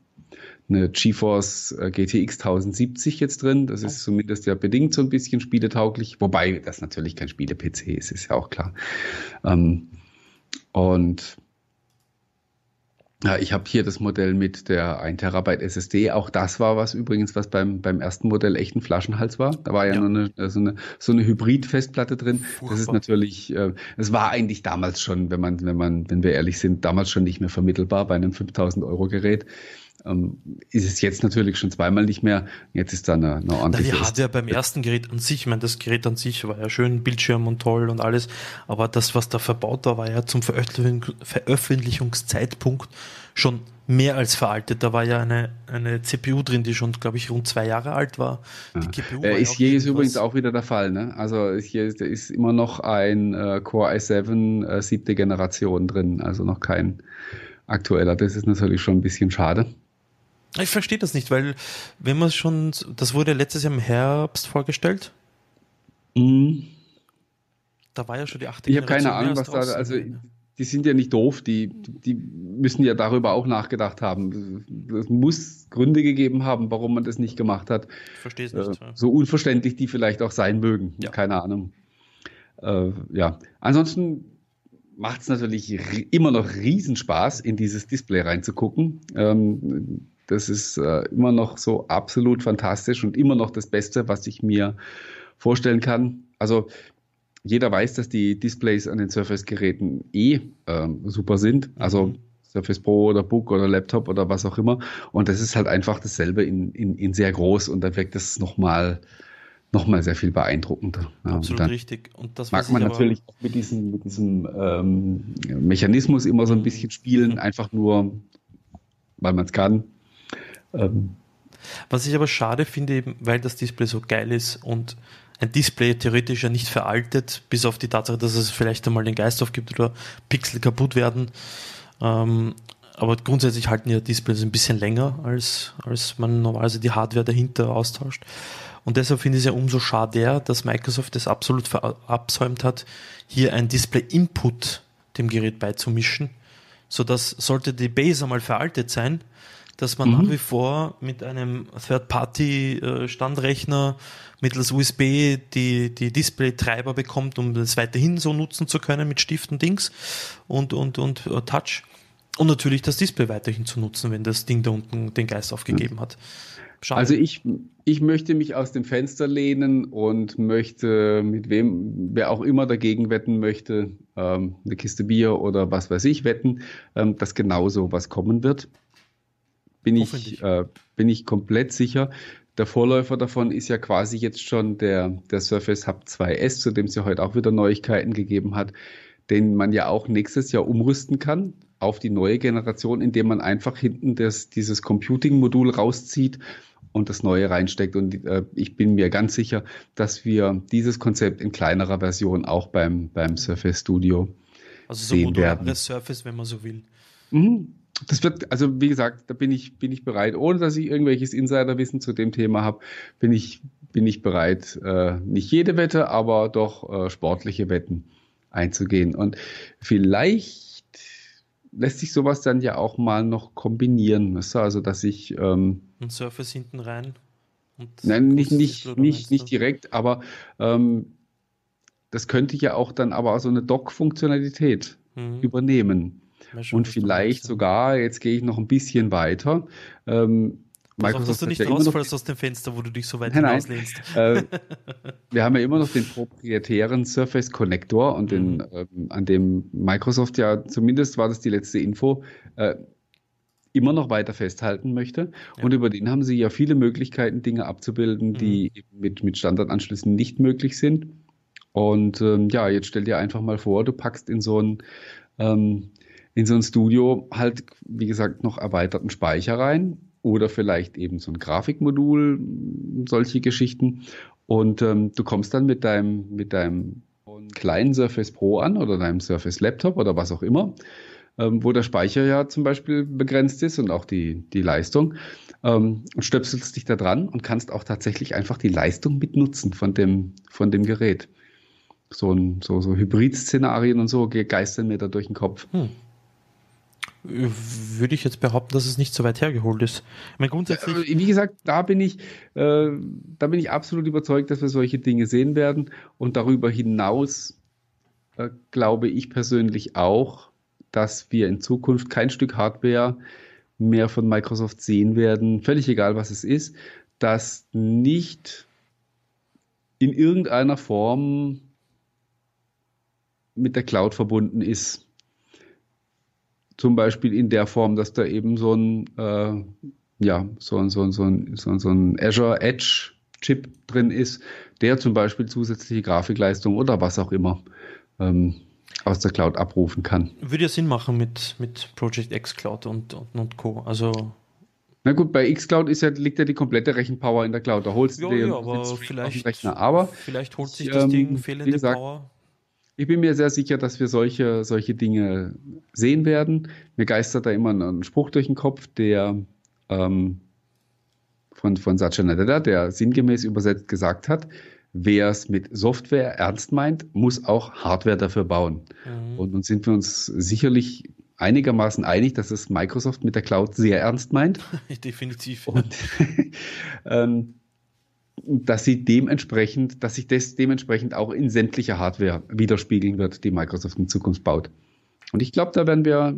eine GeForce äh, GTX 1070 jetzt drin. Das ist zumindest ja bedingt so ein bisschen spieletauglich, wobei das natürlich kein Spiele-PC ist, ist ja auch klar. Ähm, und ja, ich habe hier das Modell mit der 1 Terabyte SSD. Auch das war was übrigens, was beim, beim ersten Modell echt ein Flaschenhals war. Da war ja, ja. nur eine, so eine, so eine Hybrid-Festplatte drin. Furchtbar. Das ist natürlich, äh, es war eigentlich damals schon, wenn man, wenn man, wenn wir ehrlich sind, damals schon nicht mehr vermittelbar bei einem 5000 Euro Gerät. Ähm, ist es jetzt natürlich schon zweimal nicht mehr. Jetzt ist da eine, eine ordentliche. Na, die hatte ja beim ersten Gerät an sich, ich meine, das Gerät an sich war ja schön, Bildschirm und toll und alles, aber das, was da verbaut war, war ja zum Veröffentlichungszeitpunkt schon mehr als veraltet. Da war ja eine, eine CPU drin, die schon, glaube ich, rund zwei Jahre alt war. Die GPU äh, ist hier ist übrigens auch wieder der Fall. Ne? Also hier ist, ist immer noch ein äh, Core i7 äh, siebte Generation drin, also noch kein aktueller. Das ist natürlich schon ein bisschen schade. Ich verstehe das nicht, weil wenn man schon, das wurde letztes Jahr im Herbst vorgestellt. Mhm. Da war ja schon die achte Ich habe keine Ahnung, was da, also die sind ja nicht doof, die, die müssen ja darüber auch nachgedacht haben. Es muss Gründe gegeben haben, warum man das nicht gemacht hat. Ich verstehe es nicht. Äh, so unverständlich die vielleicht auch sein mögen. Ja. Keine Ahnung. Äh, ja, ansonsten macht es natürlich immer noch Riesenspaß, in dieses Display reinzugucken. Ähm, das ist äh, immer noch so absolut fantastisch und immer noch das Beste, was ich mir vorstellen kann. Also jeder weiß, dass die Displays an den Surface-Geräten eh ähm, super sind. Also mhm. Surface Pro oder Book oder Laptop oder was auch immer. Und das ist halt einfach dasselbe in, in, in sehr groß und da wirkt es nochmal noch mal sehr viel beeindruckender. Absolut und richtig. Und das mag man natürlich auch mit diesem, mit diesem ähm, Mechanismus immer so ein mhm. bisschen spielen, einfach nur, weil man es kann. Ähm, was ich aber schade finde, eben, weil das Display so geil ist und ein Display theoretisch ja nicht veraltet, bis auf die Tatsache, dass es vielleicht einmal den Geist aufgibt oder Pixel kaputt werden. Ähm, aber grundsätzlich halten ja Displays ein bisschen länger, als, als man normalerweise die Hardware dahinter austauscht. Und deshalb finde ich es ja umso schade, dass Microsoft es absolut verabsäumt hat, hier ein Display-Input dem Gerät beizumischen, sodass sollte die Base einmal veraltet sein, dass man mhm. nach wie vor mit einem Third-Party-Standrechner mittels USB die, die Display-Treiber bekommt, um das weiterhin so nutzen zu können mit Stiften, Dings und, und, und uh, Touch. Und natürlich das Display weiterhin zu nutzen, wenn das Ding da unten den Geist aufgegeben hat. Schade. Also ich, ich möchte mich aus dem Fenster lehnen und möchte mit wem, wer auch immer dagegen wetten möchte, ähm, eine Kiste Bier oder was weiß ich wetten, ähm, dass genauso was kommen wird bin ich, äh, bin ich komplett sicher. Der Vorläufer davon ist ja quasi jetzt schon der, der Surface Hub 2S, zu dem es ja heute auch wieder Neuigkeiten gegeben hat, den man ja auch nächstes Jahr umrüsten kann auf die neue Generation, indem man einfach hinten das, dieses Computing-Modul rauszieht und das neue reinsteckt. Und äh, ich bin mir ganz sicher, dass wir dieses Konzept in kleinerer Version auch beim, beim Surface Studio also so sehen werden. Surface, wenn man so will. Mhm das wird, also wie gesagt, da bin ich, bin ich bereit, ohne dass ich irgendwelches Insiderwissen zu dem Thema habe, bin ich, bin ich bereit, äh, nicht jede Wette, aber doch äh, sportliche Wetten einzugehen. Und vielleicht lässt sich sowas dann ja auch mal noch kombinieren, du? also dass ich ähm, ein Surface hinten rein. nein, nicht, nicht, nicht, nicht direkt, aber ähm, das könnte ja auch dann aber so eine Dock-Funktionalität mhm. übernehmen und vielleicht sogar, jetzt gehe ich noch ein bisschen weiter. Ähm, Microsoft dass du nicht ja rausfallst aus dem Fenster, wo du dich so weit hinauslehnst. Äh, wir haben ja immer noch den proprietären Surface Connector und den, mhm. ähm, an dem Microsoft ja, zumindest war das die letzte Info, äh, immer noch weiter festhalten möchte. Ja. Und über den haben sie ja viele Möglichkeiten, Dinge abzubilden, mhm. die mit, mit Standardanschlüssen nicht möglich sind. Und ähm, ja, jetzt stell dir einfach mal vor, du packst in so ein ähm, in so ein Studio halt, wie gesagt, noch erweiterten Speicher rein oder vielleicht eben so ein Grafikmodul, solche Geschichten. Und ähm, du kommst dann mit deinem, mit deinem kleinen Surface Pro an oder deinem Surface Laptop oder was auch immer, ähm, wo der Speicher ja zum Beispiel begrenzt ist und auch die, die Leistung. Ähm, und stöpselst dich da dran und kannst auch tatsächlich einfach die Leistung mitnutzen von dem, von dem Gerät. So, ein, so, so Hybrid-Szenarien und so geistern mir da durch den Kopf. Hm würde ich jetzt behaupten, dass es nicht so weit hergeholt ist. Meine, grundsätzlich. Wie gesagt, da bin ich, äh, da bin ich absolut überzeugt, dass wir solche Dinge sehen werden. Und darüber hinaus äh, glaube ich persönlich auch, dass wir in Zukunft kein Stück Hardware mehr von Microsoft sehen werden, völlig egal was es ist, das nicht in irgendeiner Form mit der Cloud verbunden ist zum Beispiel in der Form, dass da eben so ein, äh, ja, so, so, so, ein, so, so ein Azure Edge Chip drin ist, der zum Beispiel zusätzliche Grafikleistung oder was auch immer ähm, aus der Cloud abrufen kann. Würde ja Sinn machen mit, mit Project X Cloud und, und, und Co. Also na gut, bei xCloud ist ja, liegt ja die komplette Rechenpower in der Cloud. Da holst du ja, dir ja, aber vielleicht, Rechner. Aber vielleicht holt sich das ähm, Ding fehlende gesagt, Power. Ich bin mir sehr sicher, dass wir solche, solche Dinge sehen werden. Mir geistert da immer ein Spruch durch den Kopf, der ähm, von, von Satya Nadella, der sinngemäß übersetzt gesagt hat, wer es mit Software ernst meint, muss auch Hardware dafür bauen. Mhm. Und nun sind wir uns sicherlich einigermaßen einig, dass es Microsoft mit der Cloud sehr ernst meint. Definitiv. Und ähm, dass sie dementsprechend, dass sich das dementsprechend auch in sämtlicher Hardware widerspiegeln wird, die Microsoft in Zukunft baut. Und ich glaube, da werden wir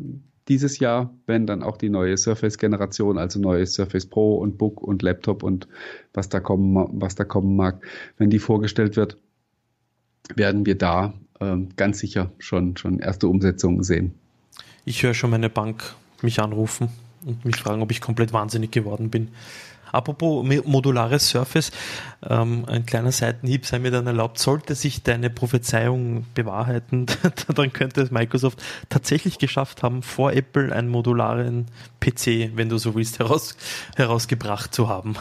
dieses Jahr, wenn dann auch die neue Surface-Generation, also neue Surface Pro und Book und Laptop und was da kommen, was da kommen mag, wenn die vorgestellt wird, werden wir da ähm, ganz sicher schon, schon erste Umsetzungen sehen. Ich höre schon meine Bank mich anrufen und mich fragen, ob ich komplett wahnsinnig geworden bin. Apropos modulares Surface, ähm, ein kleiner Seitenhieb sei mir dann erlaubt, sollte sich deine Prophezeiung bewahrheiten, dann könnte es Microsoft tatsächlich geschafft haben, vor Apple einen modularen PC, wenn du so willst, heraus, herausgebracht zu haben.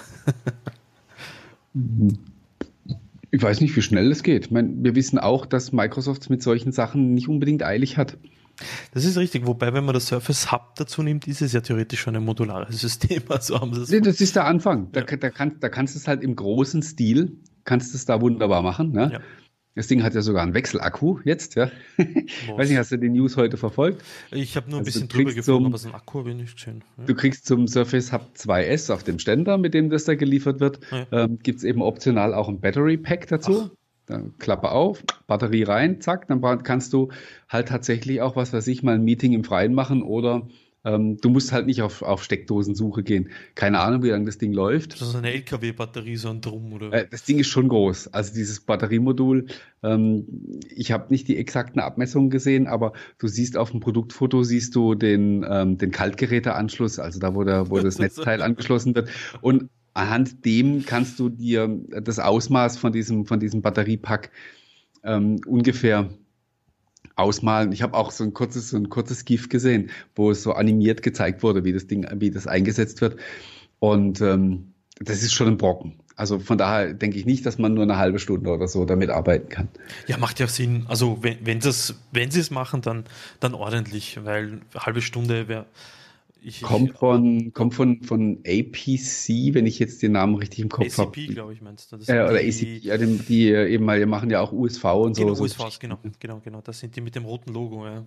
ich weiß nicht, wie schnell es geht. Ich meine, wir wissen auch, dass Microsoft mit solchen Sachen nicht unbedingt eilig hat. Das ist richtig, wobei, wenn man das Surface Hub dazu nimmt, ist es ja theoretisch schon ein modulares System. Also haben sie das, das ist der Anfang. Ja. Da, da, kann, da kannst du es halt im großen Stil, kannst du es da wunderbar machen. Ne? Ja. Das Ding hat ja sogar einen Wechselakku jetzt, ja. Weiß nicht, hast du die News heute verfolgt? Ich habe nur ein also bisschen drüber gefunden, aber so ein Akku habe ich nicht gesehen. Ja. Du kriegst zum Surface Hub 2S auf dem Ständer, mit dem das da geliefert wird, ja. ähm, gibt es eben optional auch ein Battery Pack dazu. Ach. Dann Klappe auf, Batterie rein, zack, dann kannst du halt tatsächlich auch, was weiß ich, mal ein Meeting im Freien machen oder ähm, du musst halt nicht auf, auf Steckdosensuche gehen. Keine Ahnung, wie lange das Ding läuft. Das ist eine LKW-Batterie so ein Drum, oder? Äh, das Ding ist schon groß. Also dieses Batteriemodul, ähm, ich habe nicht die exakten Abmessungen gesehen, aber du siehst auf dem Produktfoto, siehst du den, ähm, den Kaltgeräteanschluss, also da, wo, der, wo das Netzteil angeschlossen wird. Und anhand dem kannst du dir das Ausmaß von diesem, von diesem Batteriepack ähm, ungefähr ausmalen. Ich habe auch so ein kurzes, so ein kurzes GIF gesehen, wo es so animiert gezeigt wurde, wie das Ding, wie das eingesetzt wird. Und ähm, das ist schon ein Brocken. Also von daher denke ich nicht, dass man nur eine halbe Stunde oder so damit arbeiten kann. Ja, macht ja Sinn. Also wenn, wenn, das, wenn sie es machen, dann, dann ordentlich, weil eine halbe Stunde wäre ich, kommt von, kommt von, von APC, wenn ich jetzt den Namen richtig im Kopf habe. ACP, glaube ich, meinst du. Äh, oder die, ACP, ja, die, die eben mal, die machen ja auch USV und genau, so. USVs, genau, genau, genau. Das sind die mit dem roten Logo, ja.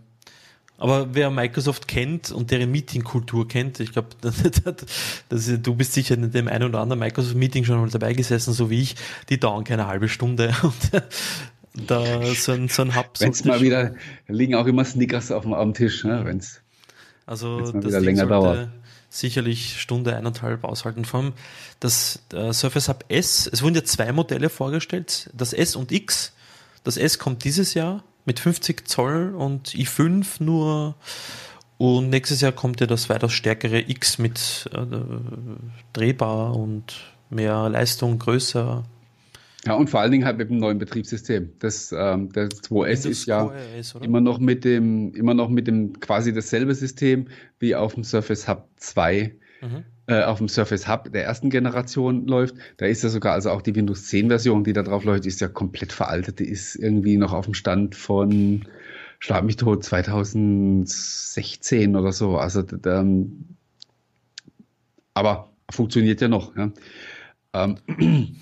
Aber wer Microsoft kennt und deren Meeting-Kultur kennt, ich glaube, du bist sicher in dem einen oder anderen Microsoft-Meeting schon mal dabei gesessen, so wie ich, die dauern keine halbe Stunde. Und da so ein, so ein Hub. Wenn es mal wieder, liegen auch immer Snickers auf dem, auf dem Tisch, ne, wenn's also das Ding länger dauert. sicherlich Stunde, eineinhalb aushalten. Vor allem das äh, Surface Hub S, es wurden ja zwei Modelle vorgestellt, das S und X. Das S kommt dieses Jahr mit 50 Zoll und i5 nur und nächstes Jahr kommt ja das weitaus stärkere X mit äh, drehbar und mehr Leistung, größer. Ja, und vor allen Dingen halt mit dem neuen Betriebssystem. Das, ähm, das 2S ist ja immer noch mit dem, immer noch mit dem quasi dasselbe System wie auf dem Surface Hub 2, mhm. äh, auf dem Surface Hub der ersten Generation läuft. Da ist ja sogar, also auch die Windows 10 Version, die da drauf läuft, ist ja komplett veraltet. Die ist irgendwie noch auf dem Stand von, schlag mich tot, 2016 oder so. Also, ähm, aber funktioniert ja noch. Ja. Ähm,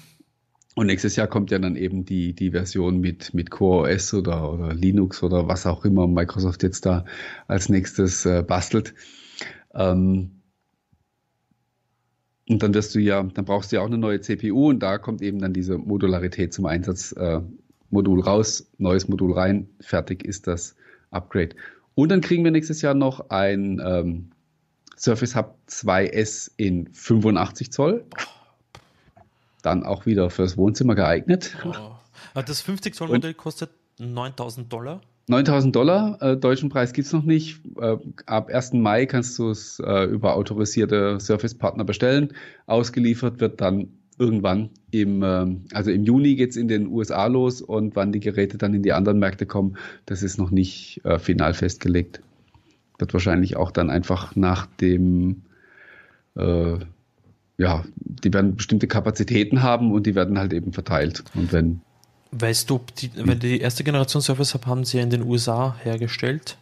Und nächstes Jahr kommt ja dann eben die, die Version mit, mit Core OS oder, oder Linux oder was auch immer Microsoft jetzt da als nächstes äh, bastelt. Ähm, und dann wirst du ja, dann brauchst du ja auch eine neue CPU und da kommt eben dann diese Modularität zum Einsatz. Äh, Modul raus, neues Modul rein, fertig ist das Upgrade. Und dann kriegen wir nächstes Jahr noch ein ähm, Surface Hub 2S in 85 Zoll dann auch wieder fürs Wohnzimmer geeignet. Oh. Das 50 Zoll Modell kostet 9000 Dollar. 9000 Dollar, äh, deutschen Preis gibt's noch nicht. Äh, ab 1. Mai kannst du es äh, über autorisierte Service-Partner bestellen. Ausgeliefert wird dann irgendwann im, äh, also im Juni geht's in den USA los und wann die Geräte dann in die anderen Märkte kommen, das ist noch nicht äh, final festgelegt. Wird wahrscheinlich auch dann einfach nach dem, äh, ja, die werden bestimmte Kapazitäten haben und die werden halt eben verteilt. Und wenn Weißt du, die, weil die erste Generation Surface Hub haben sie ja in den USA hergestellt.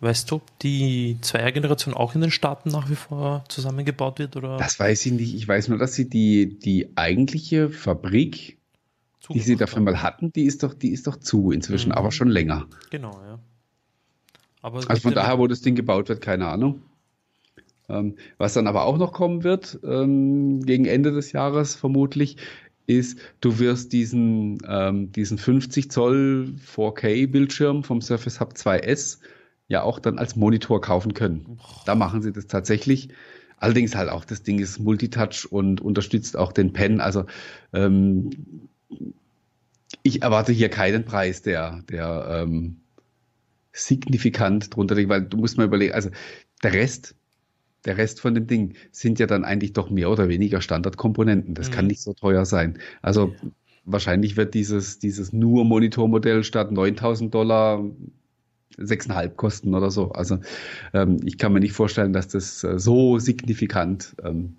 Weißt du, ob die Zweier-Generation auch in den Staaten nach wie vor zusammengebaut wird? Oder? Das weiß ich nicht. Ich weiß nur, dass sie die, die eigentliche Fabrik, die sie dafür haben. mal hatten, die ist doch, die ist doch zu inzwischen, mhm. aber schon länger. Genau, ja. Aber also von daher, wo das Ding gebaut wird, keine Ahnung. Ähm, was dann aber auch noch kommen wird, ähm, gegen Ende des Jahres vermutlich, ist, du wirst diesen, ähm, diesen 50 Zoll 4K Bildschirm vom Surface Hub 2S ja auch dann als Monitor kaufen können. Da machen sie das tatsächlich. Allerdings halt auch, das Ding ist Multitouch und unterstützt auch den Pen. Also ähm, ich erwarte hier keinen Preis, der, der ähm, signifikant drunter liegt, weil du musst mal überlegen, also der Rest der Rest von dem Ding sind ja dann eigentlich doch mehr oder weniger Standardkomponenten. Das mhm. kann nicht so teuer sein. Also ja. wahrscheinlich wird dieses, dieses nur Monitormodell statt 9000 Dollar 6,5 kosten oder so. Also ähm, ich kann mir nicht vorstellen, dass das äh, so signifikant ähm,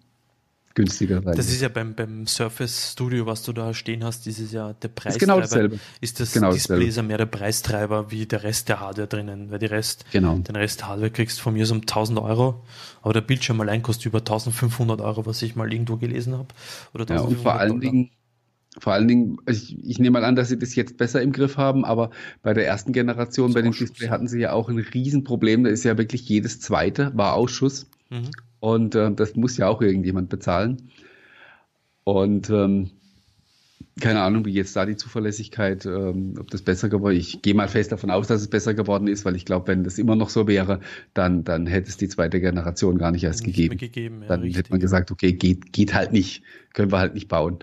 günstiger sein. Das ist ja beim, beim Surface Studio, was du da stehen hast, ist es ja der Preistreiber. Ist genau dasselbe. Ist das genau Display ist ja mehr der Preistreiber wie der Rest der Hardware drinnen, weil die Rest, genau. den Rest Hardware kriegst du von mir so um 1000 Euro, aber der Bildschirm allein kostet über 1500 Euro, was ich mal irgendwo gelesen habe. Oder ja, und vor allen Dingen, vor allen Dingen, ich, ich, nehme mal an, dass sie das jetzt besser im Griff haben, aber bei der ersten Generation, bei dem Display hatten sie ja auch ein Riesenproblem. Da ist ja wirklich jedes zweite war Ausschuss. Mhm. Und äh, das muss ja auch irgendjemand bezahlen. Und ähm, keine Ahnung, wie jetzt da die Zuverlässigkeit, ähm, ob das besser geworden ist. Ich gehe mal fest davon aus, dass es besser geworden ist, weil ich glaube, wenn das immer noch so wäre, dann, dann hätte es die zweite Generation gar nicht erst nicht gegeben. gegeben ja, dann richtig. hätte man gesagt, okay, geht, geht halt nicht, können wir halt nicht bauen.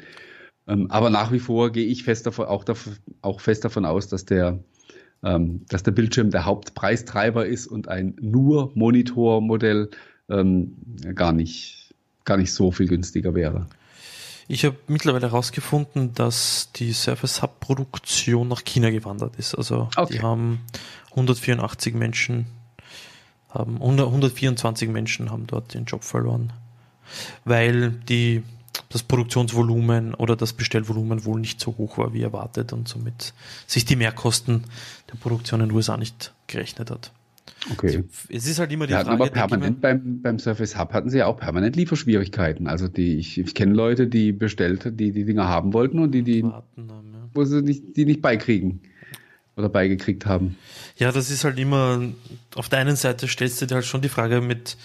Ähm, aber nach wie vor gehe ich fest davon, auch, davon, auch fest davon aus, dass der, ähm, dass der Bildschirm der Hauptpreistreiber ist und ein nur Monitormodell ähm, gar nicht, gar nicht so viel günstiger wäre. Ich habe mittlerweile herausgefunden, dass die Surface Hub Produktion nach China gewandert ist. Also okay. die haben 184 Menschen, haben 124 Menschen haben dort den Job verloren, weil die das Produktionsvolumen oder das Bestellvolumen wohl nicht so hoch war wie erwartet und somit sich die Mehrkosten der Produktion in den USA nicht gerechnet hat. Okay. Es ist halt immer die Wir Frage. Aber permanent beim, beim Surface Hub hatten sie ja auch permanent Lieferschwierigkeiten. Also die, ich, ich kenne Leute, die bestellt, die die Dinger haben wollten und die, die, haben, ja. wo sie nicht, die nicht beikriegen oder beigekriegt haben. Ja, das ist halt immer, auf der einen Seite stellst du dir halt schon die Frage mit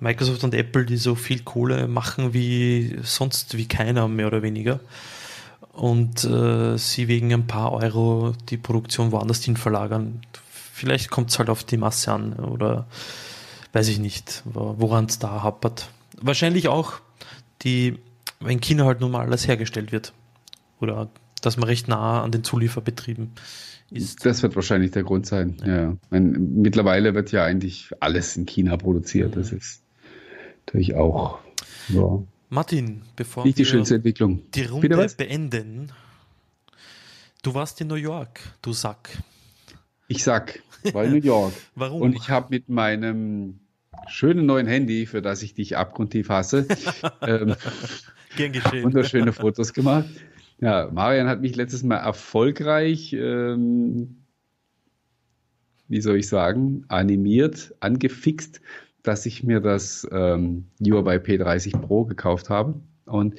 Microsoft und Apple, die so viel Kohle machen wie sonst wie keiner, mehr oder weniger. Und äh, sie wegen ein paar Euro die Produktion woanders hin verlagern vielleicht kommt es halt auf die Masse an oder weiß ich nicht, woran es da hapert. Wahrscheinlich auch die, wenn China halt nun mal alles hergestellt wird. Oder dass man recht nah an den Zulieferbetrieben ist. Das wird wahrscheinlich der Grund sein. Ja. ja. Meine, mittlerweile wird ja eigentlich alles in China produziert. Das mhm. ist natürlich auch. Ja. Martin, bevor Nicht die schönste Entwicklung. die Runde beenden, du warst in New York, du Sack. Ich sag, weil New York. Warum? Und ich habe mit meinem schönen neuen Handy, für das ich dich abgrundtief hasse, ähm, wunderschöne Fotos gemacht. Ja, Marian hat mich letztes Mal erfolgreich, ähm, wie soll ich sagen, animiert, angefixt, dass ich mir das ähm, Huawei P30 Pro gekauft habe. Und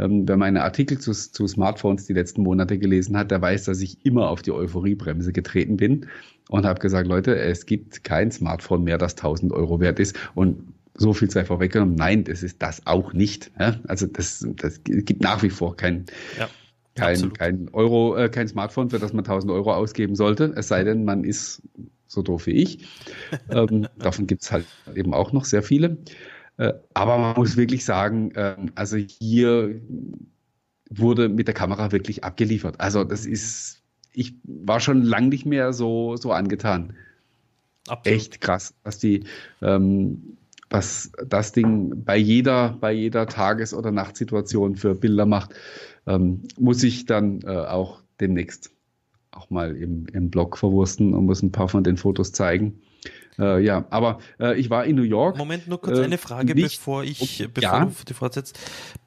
ähm, wer meine Artikel zu, zu Smartphones die letzten Monate gelesen hat, der weiß, dass ich immer auf die Euphoriebremse getreten bin und habe gesagt, Leute, es gibt kein Smartphone mehr, das 1000 Euro wert ist. Und so viel sei vorweggenommen. Nein, das ist das auch nicht. Ja? Also das, das gibt nach wie vor kein, ja, kein, kein Euro, äh, kein Smartphone, für das man 1000 Euro ausgeben sollte. Es sei denn, man ist so doof wie ich. ähm, davon gibt es halt eben auch noch sehr viele. Äh, aber man muss wirklich sagen, ähm, also hier wurde mit der Kamera wirklich abgeliefert. Also das ist ich war schon lang nicht mehr so, so angetan. Absolut. Echt krass, was die, ähm, was das Ding bei jeder, bei jeder Tages- oder Nachtsituation für Bilder macht, ähm, muss ich dann äh, auch demnächst auch mal im, im Blog verwursten und muss ein paar von den Fotos zeigen. Äh, ja, aber äh, ich war in New York. Moment, nur kurz äh, eine Frage, nicht, bevor ich, bevor ja. du die fortsetzt.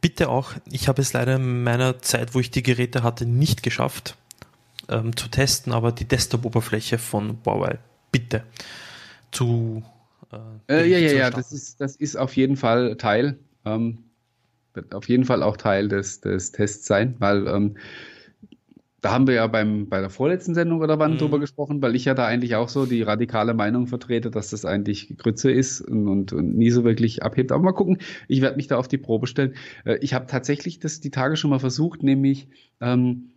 Bitte auch, ich habe es leider in meiner Zeit, wo ich die Geräte hatte, nicht geschafft ähm, zu testen, aber die Desktop-Oberfläche von Huawei, bitte zu. Äh, äh ja, ja, ja, das ist, das ist auf jeden Fall Teil. Ähm, wird auf jeden Fall auch Teil des, des Tests sein, weil ähm, da haben wir ja beim, bei der vorletzten Sendung oder wann mhm. drüber gesprochen, weil ich ja da eigentlich auch so die radikale Meinung vertrete, dass das eigentlich Grütze ist und, und, und nie so wirklich abhebt. Aber mal gucken, ich werde mich da auf die Probe stellen. Äh, ich habe tatsächlich das die Tage schon mal versucht, nämlich ähm,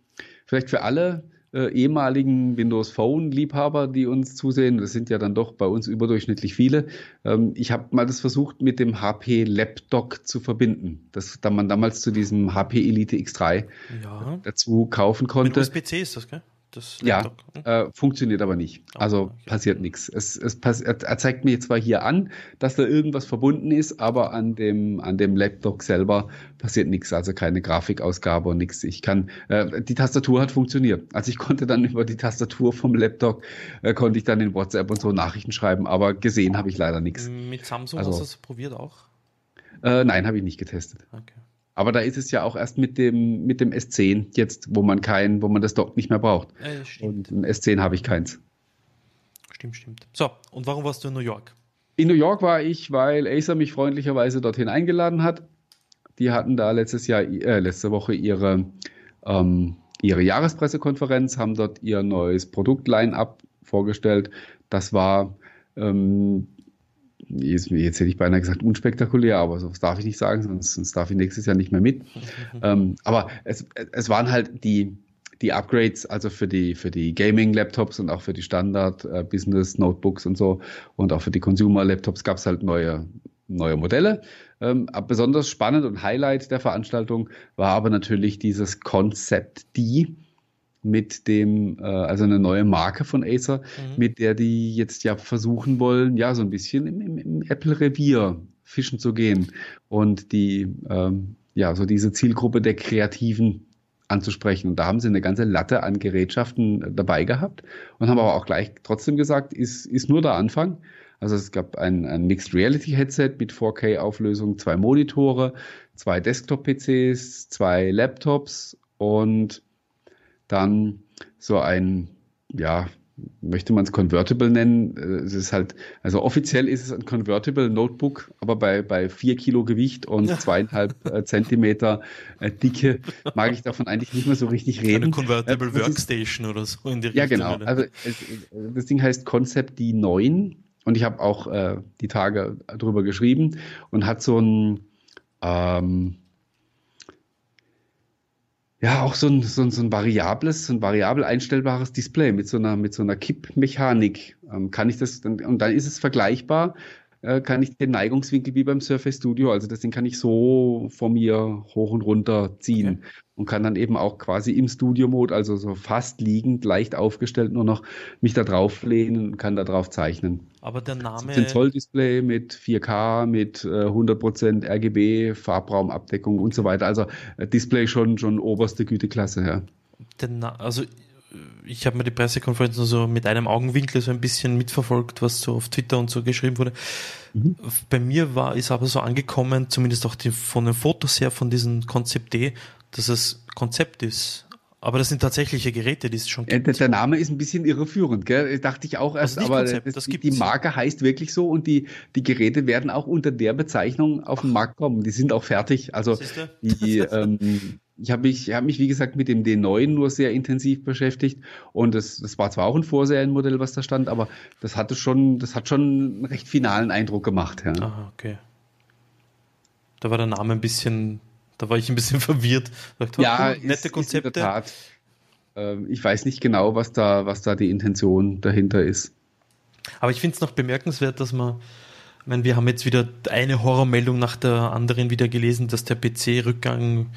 vielleicht für alle äh, ehemaligen Windows Phone-Liebhaber, die uns zusehen, das sind ja dann doch bei uns überdurchschnittlich viele. Ähm, ich habe mal das versucht, mit dem HP Laptop zu verbinden, das da man damals zu diesem HP Elite X3 ja. dazu kaufen konnte. Mit USB-C ist das, gell? Das ja, äh, funktioniert aber nicht. Oh, also okay. passiert nichts. Es, es pass er, zeigt mir zwar hier an, dass da irgendwas verbunden ist, aber an dem, an dem Laptop selber passiert nichts. Also keine Grafikausgabe und nichts. Ich kann, äh, die Tastatur hat funktioniert. Also ich konnte dann über die Tastatur vom Laptop, äh, konnte ich dann in WhatsApp und so Nachrichten schreiben, aber gesehen habe ich leider nichts. Mit Samsung also, hast du es probiert auch? Äh, nein, habe ich nicht getestet. Okay. Aber da ist es ja auch erst mit dem, mit dem S10 jetzt, wo man kein, wo man das Dock nicht mehr braucht. Ja, und im S10 habe ich keins. Stimmt, stimmt. So, und warum warst du in New York? In New York war ich, weil Acer mich freundlicherweise dorthin eingeladen hat. Die hatten da letztes Jahr, äh, letzte Woche ihre, ähm, ihre Jahrespressekonferenz, haben dort ihr neues Produkt-Line-Up vorgestellt. Das war ähm, jetzt, jetzt hätte ich beinahe gesagt unspektakulär, aber so darf ich nicht sagen, sonst, sonst darf ich nächstes Jahr nicht mehr mit. ähm, aber es, es waren halt die, die Upgrades, also für die, für die Gaming-Laptops und auch für die Standard-Business-Notebooks äh, und so und auch für die Consumer-Laptops gab es halt neue, neue Modelle. Ähm, besonders spannend und Highlight der Veranstaltung war aber natürlich dieses Concept D, mit dem, äh, also eine neue Marke von Acer, mhm. mit der die jetzt ja versuchen wollen, ja, so ein bisschen im, im, im Apple-Revier fischen zu gehen und die, ähm, ja, so diese Zielgruppe der Kreativen anzusprechen. Und da haben sie eine ganze Latte an Gerätschaften dabei gehabt und haben aber auch gleich trotzdem gesagt, ist, ist nur der Anfang. Also es gab ein, ein Mixed Reality Headset mit 4K Auflösung, zwei Monitore, zwei Desktop-PCs, zwei Laptops und dann so ein, ja, möchte man es Convertible nennen. Äh, es ist halt, also offiziell ist es ein Convertible Notebook, aber bei, bei vier Kilo Gewicht und zweieinhalb äh, Zentimeter äh, Dicke mag ich davon eigentlich nicht mehr so richtig reden. Eine Convertible äh, Workstation ist, oder so in die Richtung. Ja, genau. Also das Ding heißt Concept D9 und ich habe auch äh, die Tage drüber geschrieben und hat so ein ähm, ja, auch so ein, so ein, so ein variables, so ein variabel einstellbares Display mit so einer, mit so einer Kippmechanik. Ähm, kann ich das, dann, und dann ist es vergleichbar, äh, kann ich den Neigungswinkel wie beim Surface Studio, also das Ding kann ich so von mir hoch und runter ziehen okay. und kann dann eben auch quasi im Studio-Mode, also so fast liegend, leicht aufgestellt, nur noch mich da drauf lehnen und kann da drauf zeichnen. Aber der Name. 17 Zoll Display mit 4K, mit äh, 100% RGB, Farbraumabdeckung und so weiter. Also äh, Display schon, schon oberste Güteklasse, ja. also ich habe mir die Pressekonferenz nur so mit einem Augenwinkel so ein bisschen mitverfolgt, was so auf Twitter und so geschrieben wurde. Mhm. Bei mir war, ist aber so angekommen, zumindest auch die, von den Fotos her, von diesem Konzept D, dass es Konzept ist. Aber das sind tatsächliche Geräte, die es schon gibt. Der, der Name ist ein bisschen irreführend, gell? Dachte ich auch erst, aber Konzept, das, die, die Marke heißt wirklich so und die, die Geräte werden auch unter der Bezeichnung auf den Markt kommen. Die sind auch fertig. Also die, ähm, ich habe mich, hab mich, wie gesagt, mit dem D9 nur sehr intensiv beschäftigt. Und das, das war zwar auch ein Vorserienmodell, was da stand, aber das hatte schon, das hat schon einen recht finalen Eindruck gemacht. Ja. Aha, okay. Da war der Name ein bisschen, da war ich ein bisschen verwirrt. Dachte, ja, nette ist, Konzepte. Ist in der Tat. Ähm, ich weiß nicht genau, was da, was da die Intention dahinter ist. Aber ich finde es noch bemerkenswert, dass man, ich meine, wir haben jetzt wieder eine Horrormeldung nach der anderen wieder gelesen, dass der PC-Rückgang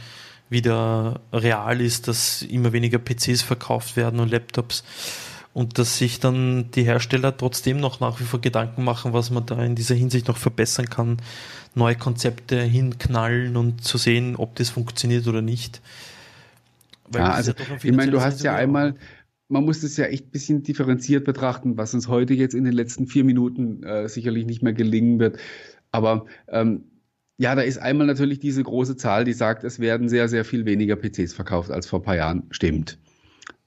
wieder real ist, dass immer weniger PCs verkauft werden und Laptops und dass sich dann die Hersteller trotzdem noch nach wie vor Gedanken machen, was man da in dieser Hinsicht noch verbessern kann, neue Konzepte hinknallen und zu sehen, ob das funktioniert oder nicht. Weil ja, also ja ich meine, du hast ja einmal, man muss das ja echt ein bisschen differenziert betrachten, was uns heute jetzt in den letzten vier Minuten äh, sicherlich nicht mehr gelingen wird. Aber ähm, ja, da ist einmal natürlich diese große Zahl, die sagt, es werden sehr, sehr viel weniger PCs verkauft als vor ein paar Jahren. Stimmt.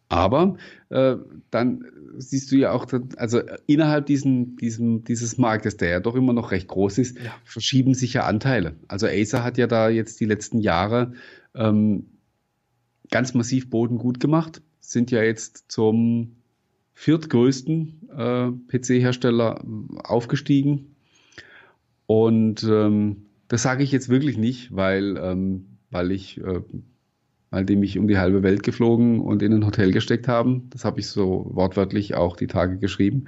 Aber äh, dann siehst du ja auch, also innerhalb diesen, diesem, dieses Marktes, der ja doch immer noch recht groß ist, ja. verschieben sich ja Anteile. Also Acer hat ja da jetzt die letzten Jahre ähm, ganz massiv Boden gut gemacht, sind ja jetzt zum viertgrößten äh, PC-Hersteller aufgestiegen. Und ähm, das sage ich jetzt wirklich nicht, weil, ähm, weil ich äh, weil die mich um die halbe Welt geflogen und in ein Hotel gesteckt haben. Das habe ich so wortwörtlich auch die Tage geschrieben.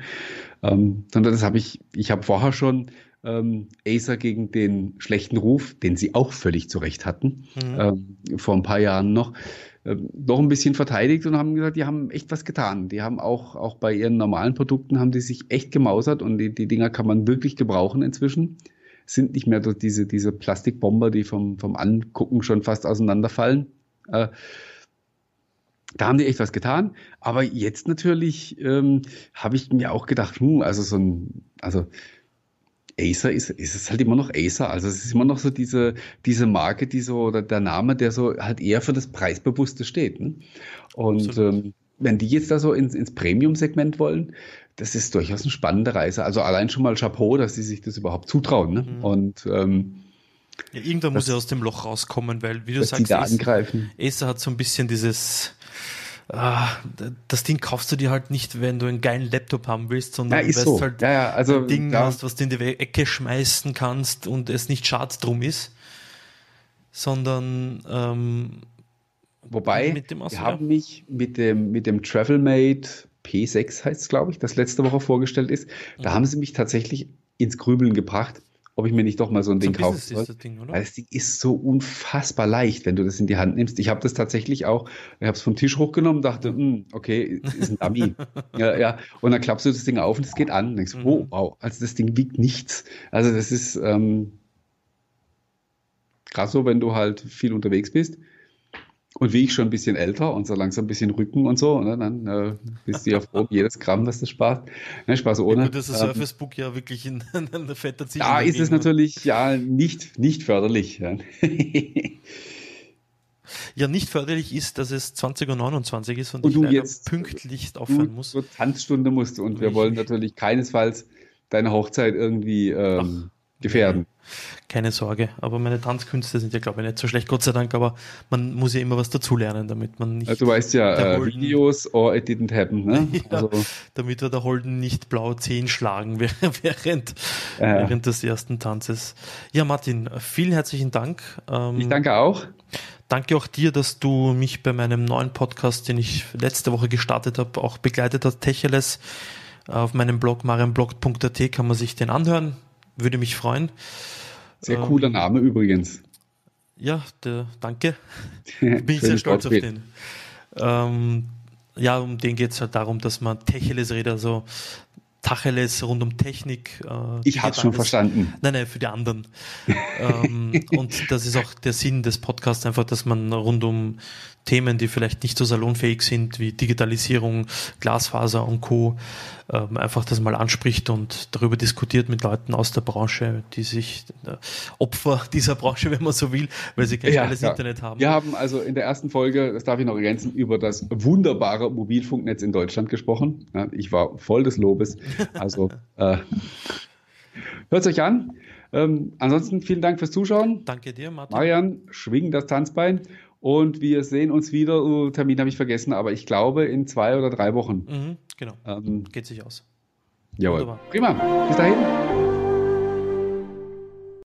Ähm, sondern das habe ich, ich habe vorher schon ähm, Acer gegen den schlechten Ruf, den sie auch völlig zu Recht hatten, mhm. ähm, vor ein paar Jahren noch, ähm, noch ein bisschen verteidigt und haben gesagt, die haben echt was getan. Die haben auch, auch bei ihren normalen Produkten haben die sich echt gemausert und die, die Dinger kann man wirklich gebrauchen inzwischen. Sind nicht mehr diese, diese Plastikbomber, die vom, vom Angucken schon fast auseinanderfallen. Äh, da haben die echt was getan. Aber jetzt natürlich ähm, habe ich mir auch gedacht, hm, also so ein, also Acer ist, ist es halt immer noch Acer. Also es ist immer noch so diese, diese Marke, die so, oder der Name, der so halt eher für das Preisbewusste steht. Ne? Und ähm, wenn die jetzt da so ins, ins Premium-Segment wollen, das ist durchaus eine spannende Reise. Also allein schon mal Chapeau, dass sie sich das überhaupt zutrauen. Ne? Mhm. Und ähm, ja, irgendwann muss er aus dem Loch rauskommen, weil, wie du sagst, da angreifen. Acer hat so ein bisschen dieses, ah, das Ding kaufst du dir halt nicht, wenn du einen geilen Laptop haben willst, sondern ja, weil so. du halt ja, ja, also, ein Ding hast, was du in die Ecke schmeißen kannst und es nicht schad drum ist, sondern ähm, Wobei, wir haben mich mit dem, mit dem Travelmate P6 heißt es, glaube ich, das letzte Woche vorgestellt ist, da mhm. haben sie mich tatsächlich ins Grübeln gebracht ob ich mir nicht doch mal so ein so Ding kaufen soll. Das Ding, Weil das Ding ist so unfassbar leicht, wenn du das in die Hand nimmst. Ich habe das tatsächlich auch, ich habe es vom Tisch hochgenommen, dachte, hm, okay, ist ein Dummy. ja, ja. Und dann klappst du das Ding auf und es geht an. Und denkst, mhm. oh, wow, also das Ding wiegt nichts. Also das ist ähm, krass so, wenn du halt viel unterwegs bist. Und wie ich schon ein bisschen älter und so langsam ein bisschen Rücken und so, ne, dann äh, bist du ja froh, jedes Gramm, was du sparst. Ne, Spaß ohne. Ja, gut, das ist ähm, Surface Book ja wirklich in, in einer fetter Ziel. Da ist es natürlich ja nicht, nicht förderlich. Ja. ja, nicht förderlich ist, dass es 20.29 Uhr ist und, und ich du jetzt pünktlich aufhören muss. Zur Tanzstunde musst und wir wollen natürlich keinesfalls deine Hochzeit irgendwie ähm, gefährden. Keine Sorge, aber meine Tanzkünste sind ja, glaube ich, nicht so schlecht, Gott sei Dank, aber man muss ja immer was dazulernen, damit man nicht. Also, du weißt ja, uh, Videos or it didn't happen, ne? ja, also. Damit wir der Holden nicht blaue Zehen schlagen während, äh. während des ersten Tanzes. Ja, Martin, vielen herzlichen Dank. Ähm, ich danke auch. Danke auch dir, dass du mich bei meinem neuen Podcast, den ich letzte Woche gestartet habe, auch begleitet hast, Techeles. Auf meinem Blog marienblog.at kann man sich den anhören. Würde mich freuen. Sehr cooler ähm, Name übrigens. Ja, der, danke. Bin ich sehr stolz auf den. Ähm, ja, um den geht es halt darum, dass man Techeles-Räder so Tacheles rund um Technik. Äh, ich habe schon verstanden. Nein, nein, für die anderen. ähm, und das ist auch der Sinn des Podcasts, einfach, dass man rund um Themen, die vielleicht nicht so salonfähig sind, wie Digitalisierung, Glasfaser und Co., ähm, einfach das mal anspricht und darüber diskutiert mit Leuten aus der Branche, die sich äh, Opfer dieser Branche, wenn man so will, weil sie kein ja, schnelles ja. Internet haben. Wir haben also in der ersten Folge, das darf ich noch ergänzen, über das wunderbare Mobilfunknetz in Deutschland gesprochen. Ja, ich war voll des Lobes. Also äh, hört es euch an. Ähm, ansonsten vielen Dank fürs Zuschauen. Danke dir, Martin. Marian, schwing das Tanzbein. Und wir sehen uns wieder. Uh, Termin habe ich vergessen, aber ich glaube in zwei oder drei Wochen. Mhm, genau. Ähm, Geht sich aus. Jawohl. Wunderbar. Prima. Bis dahin.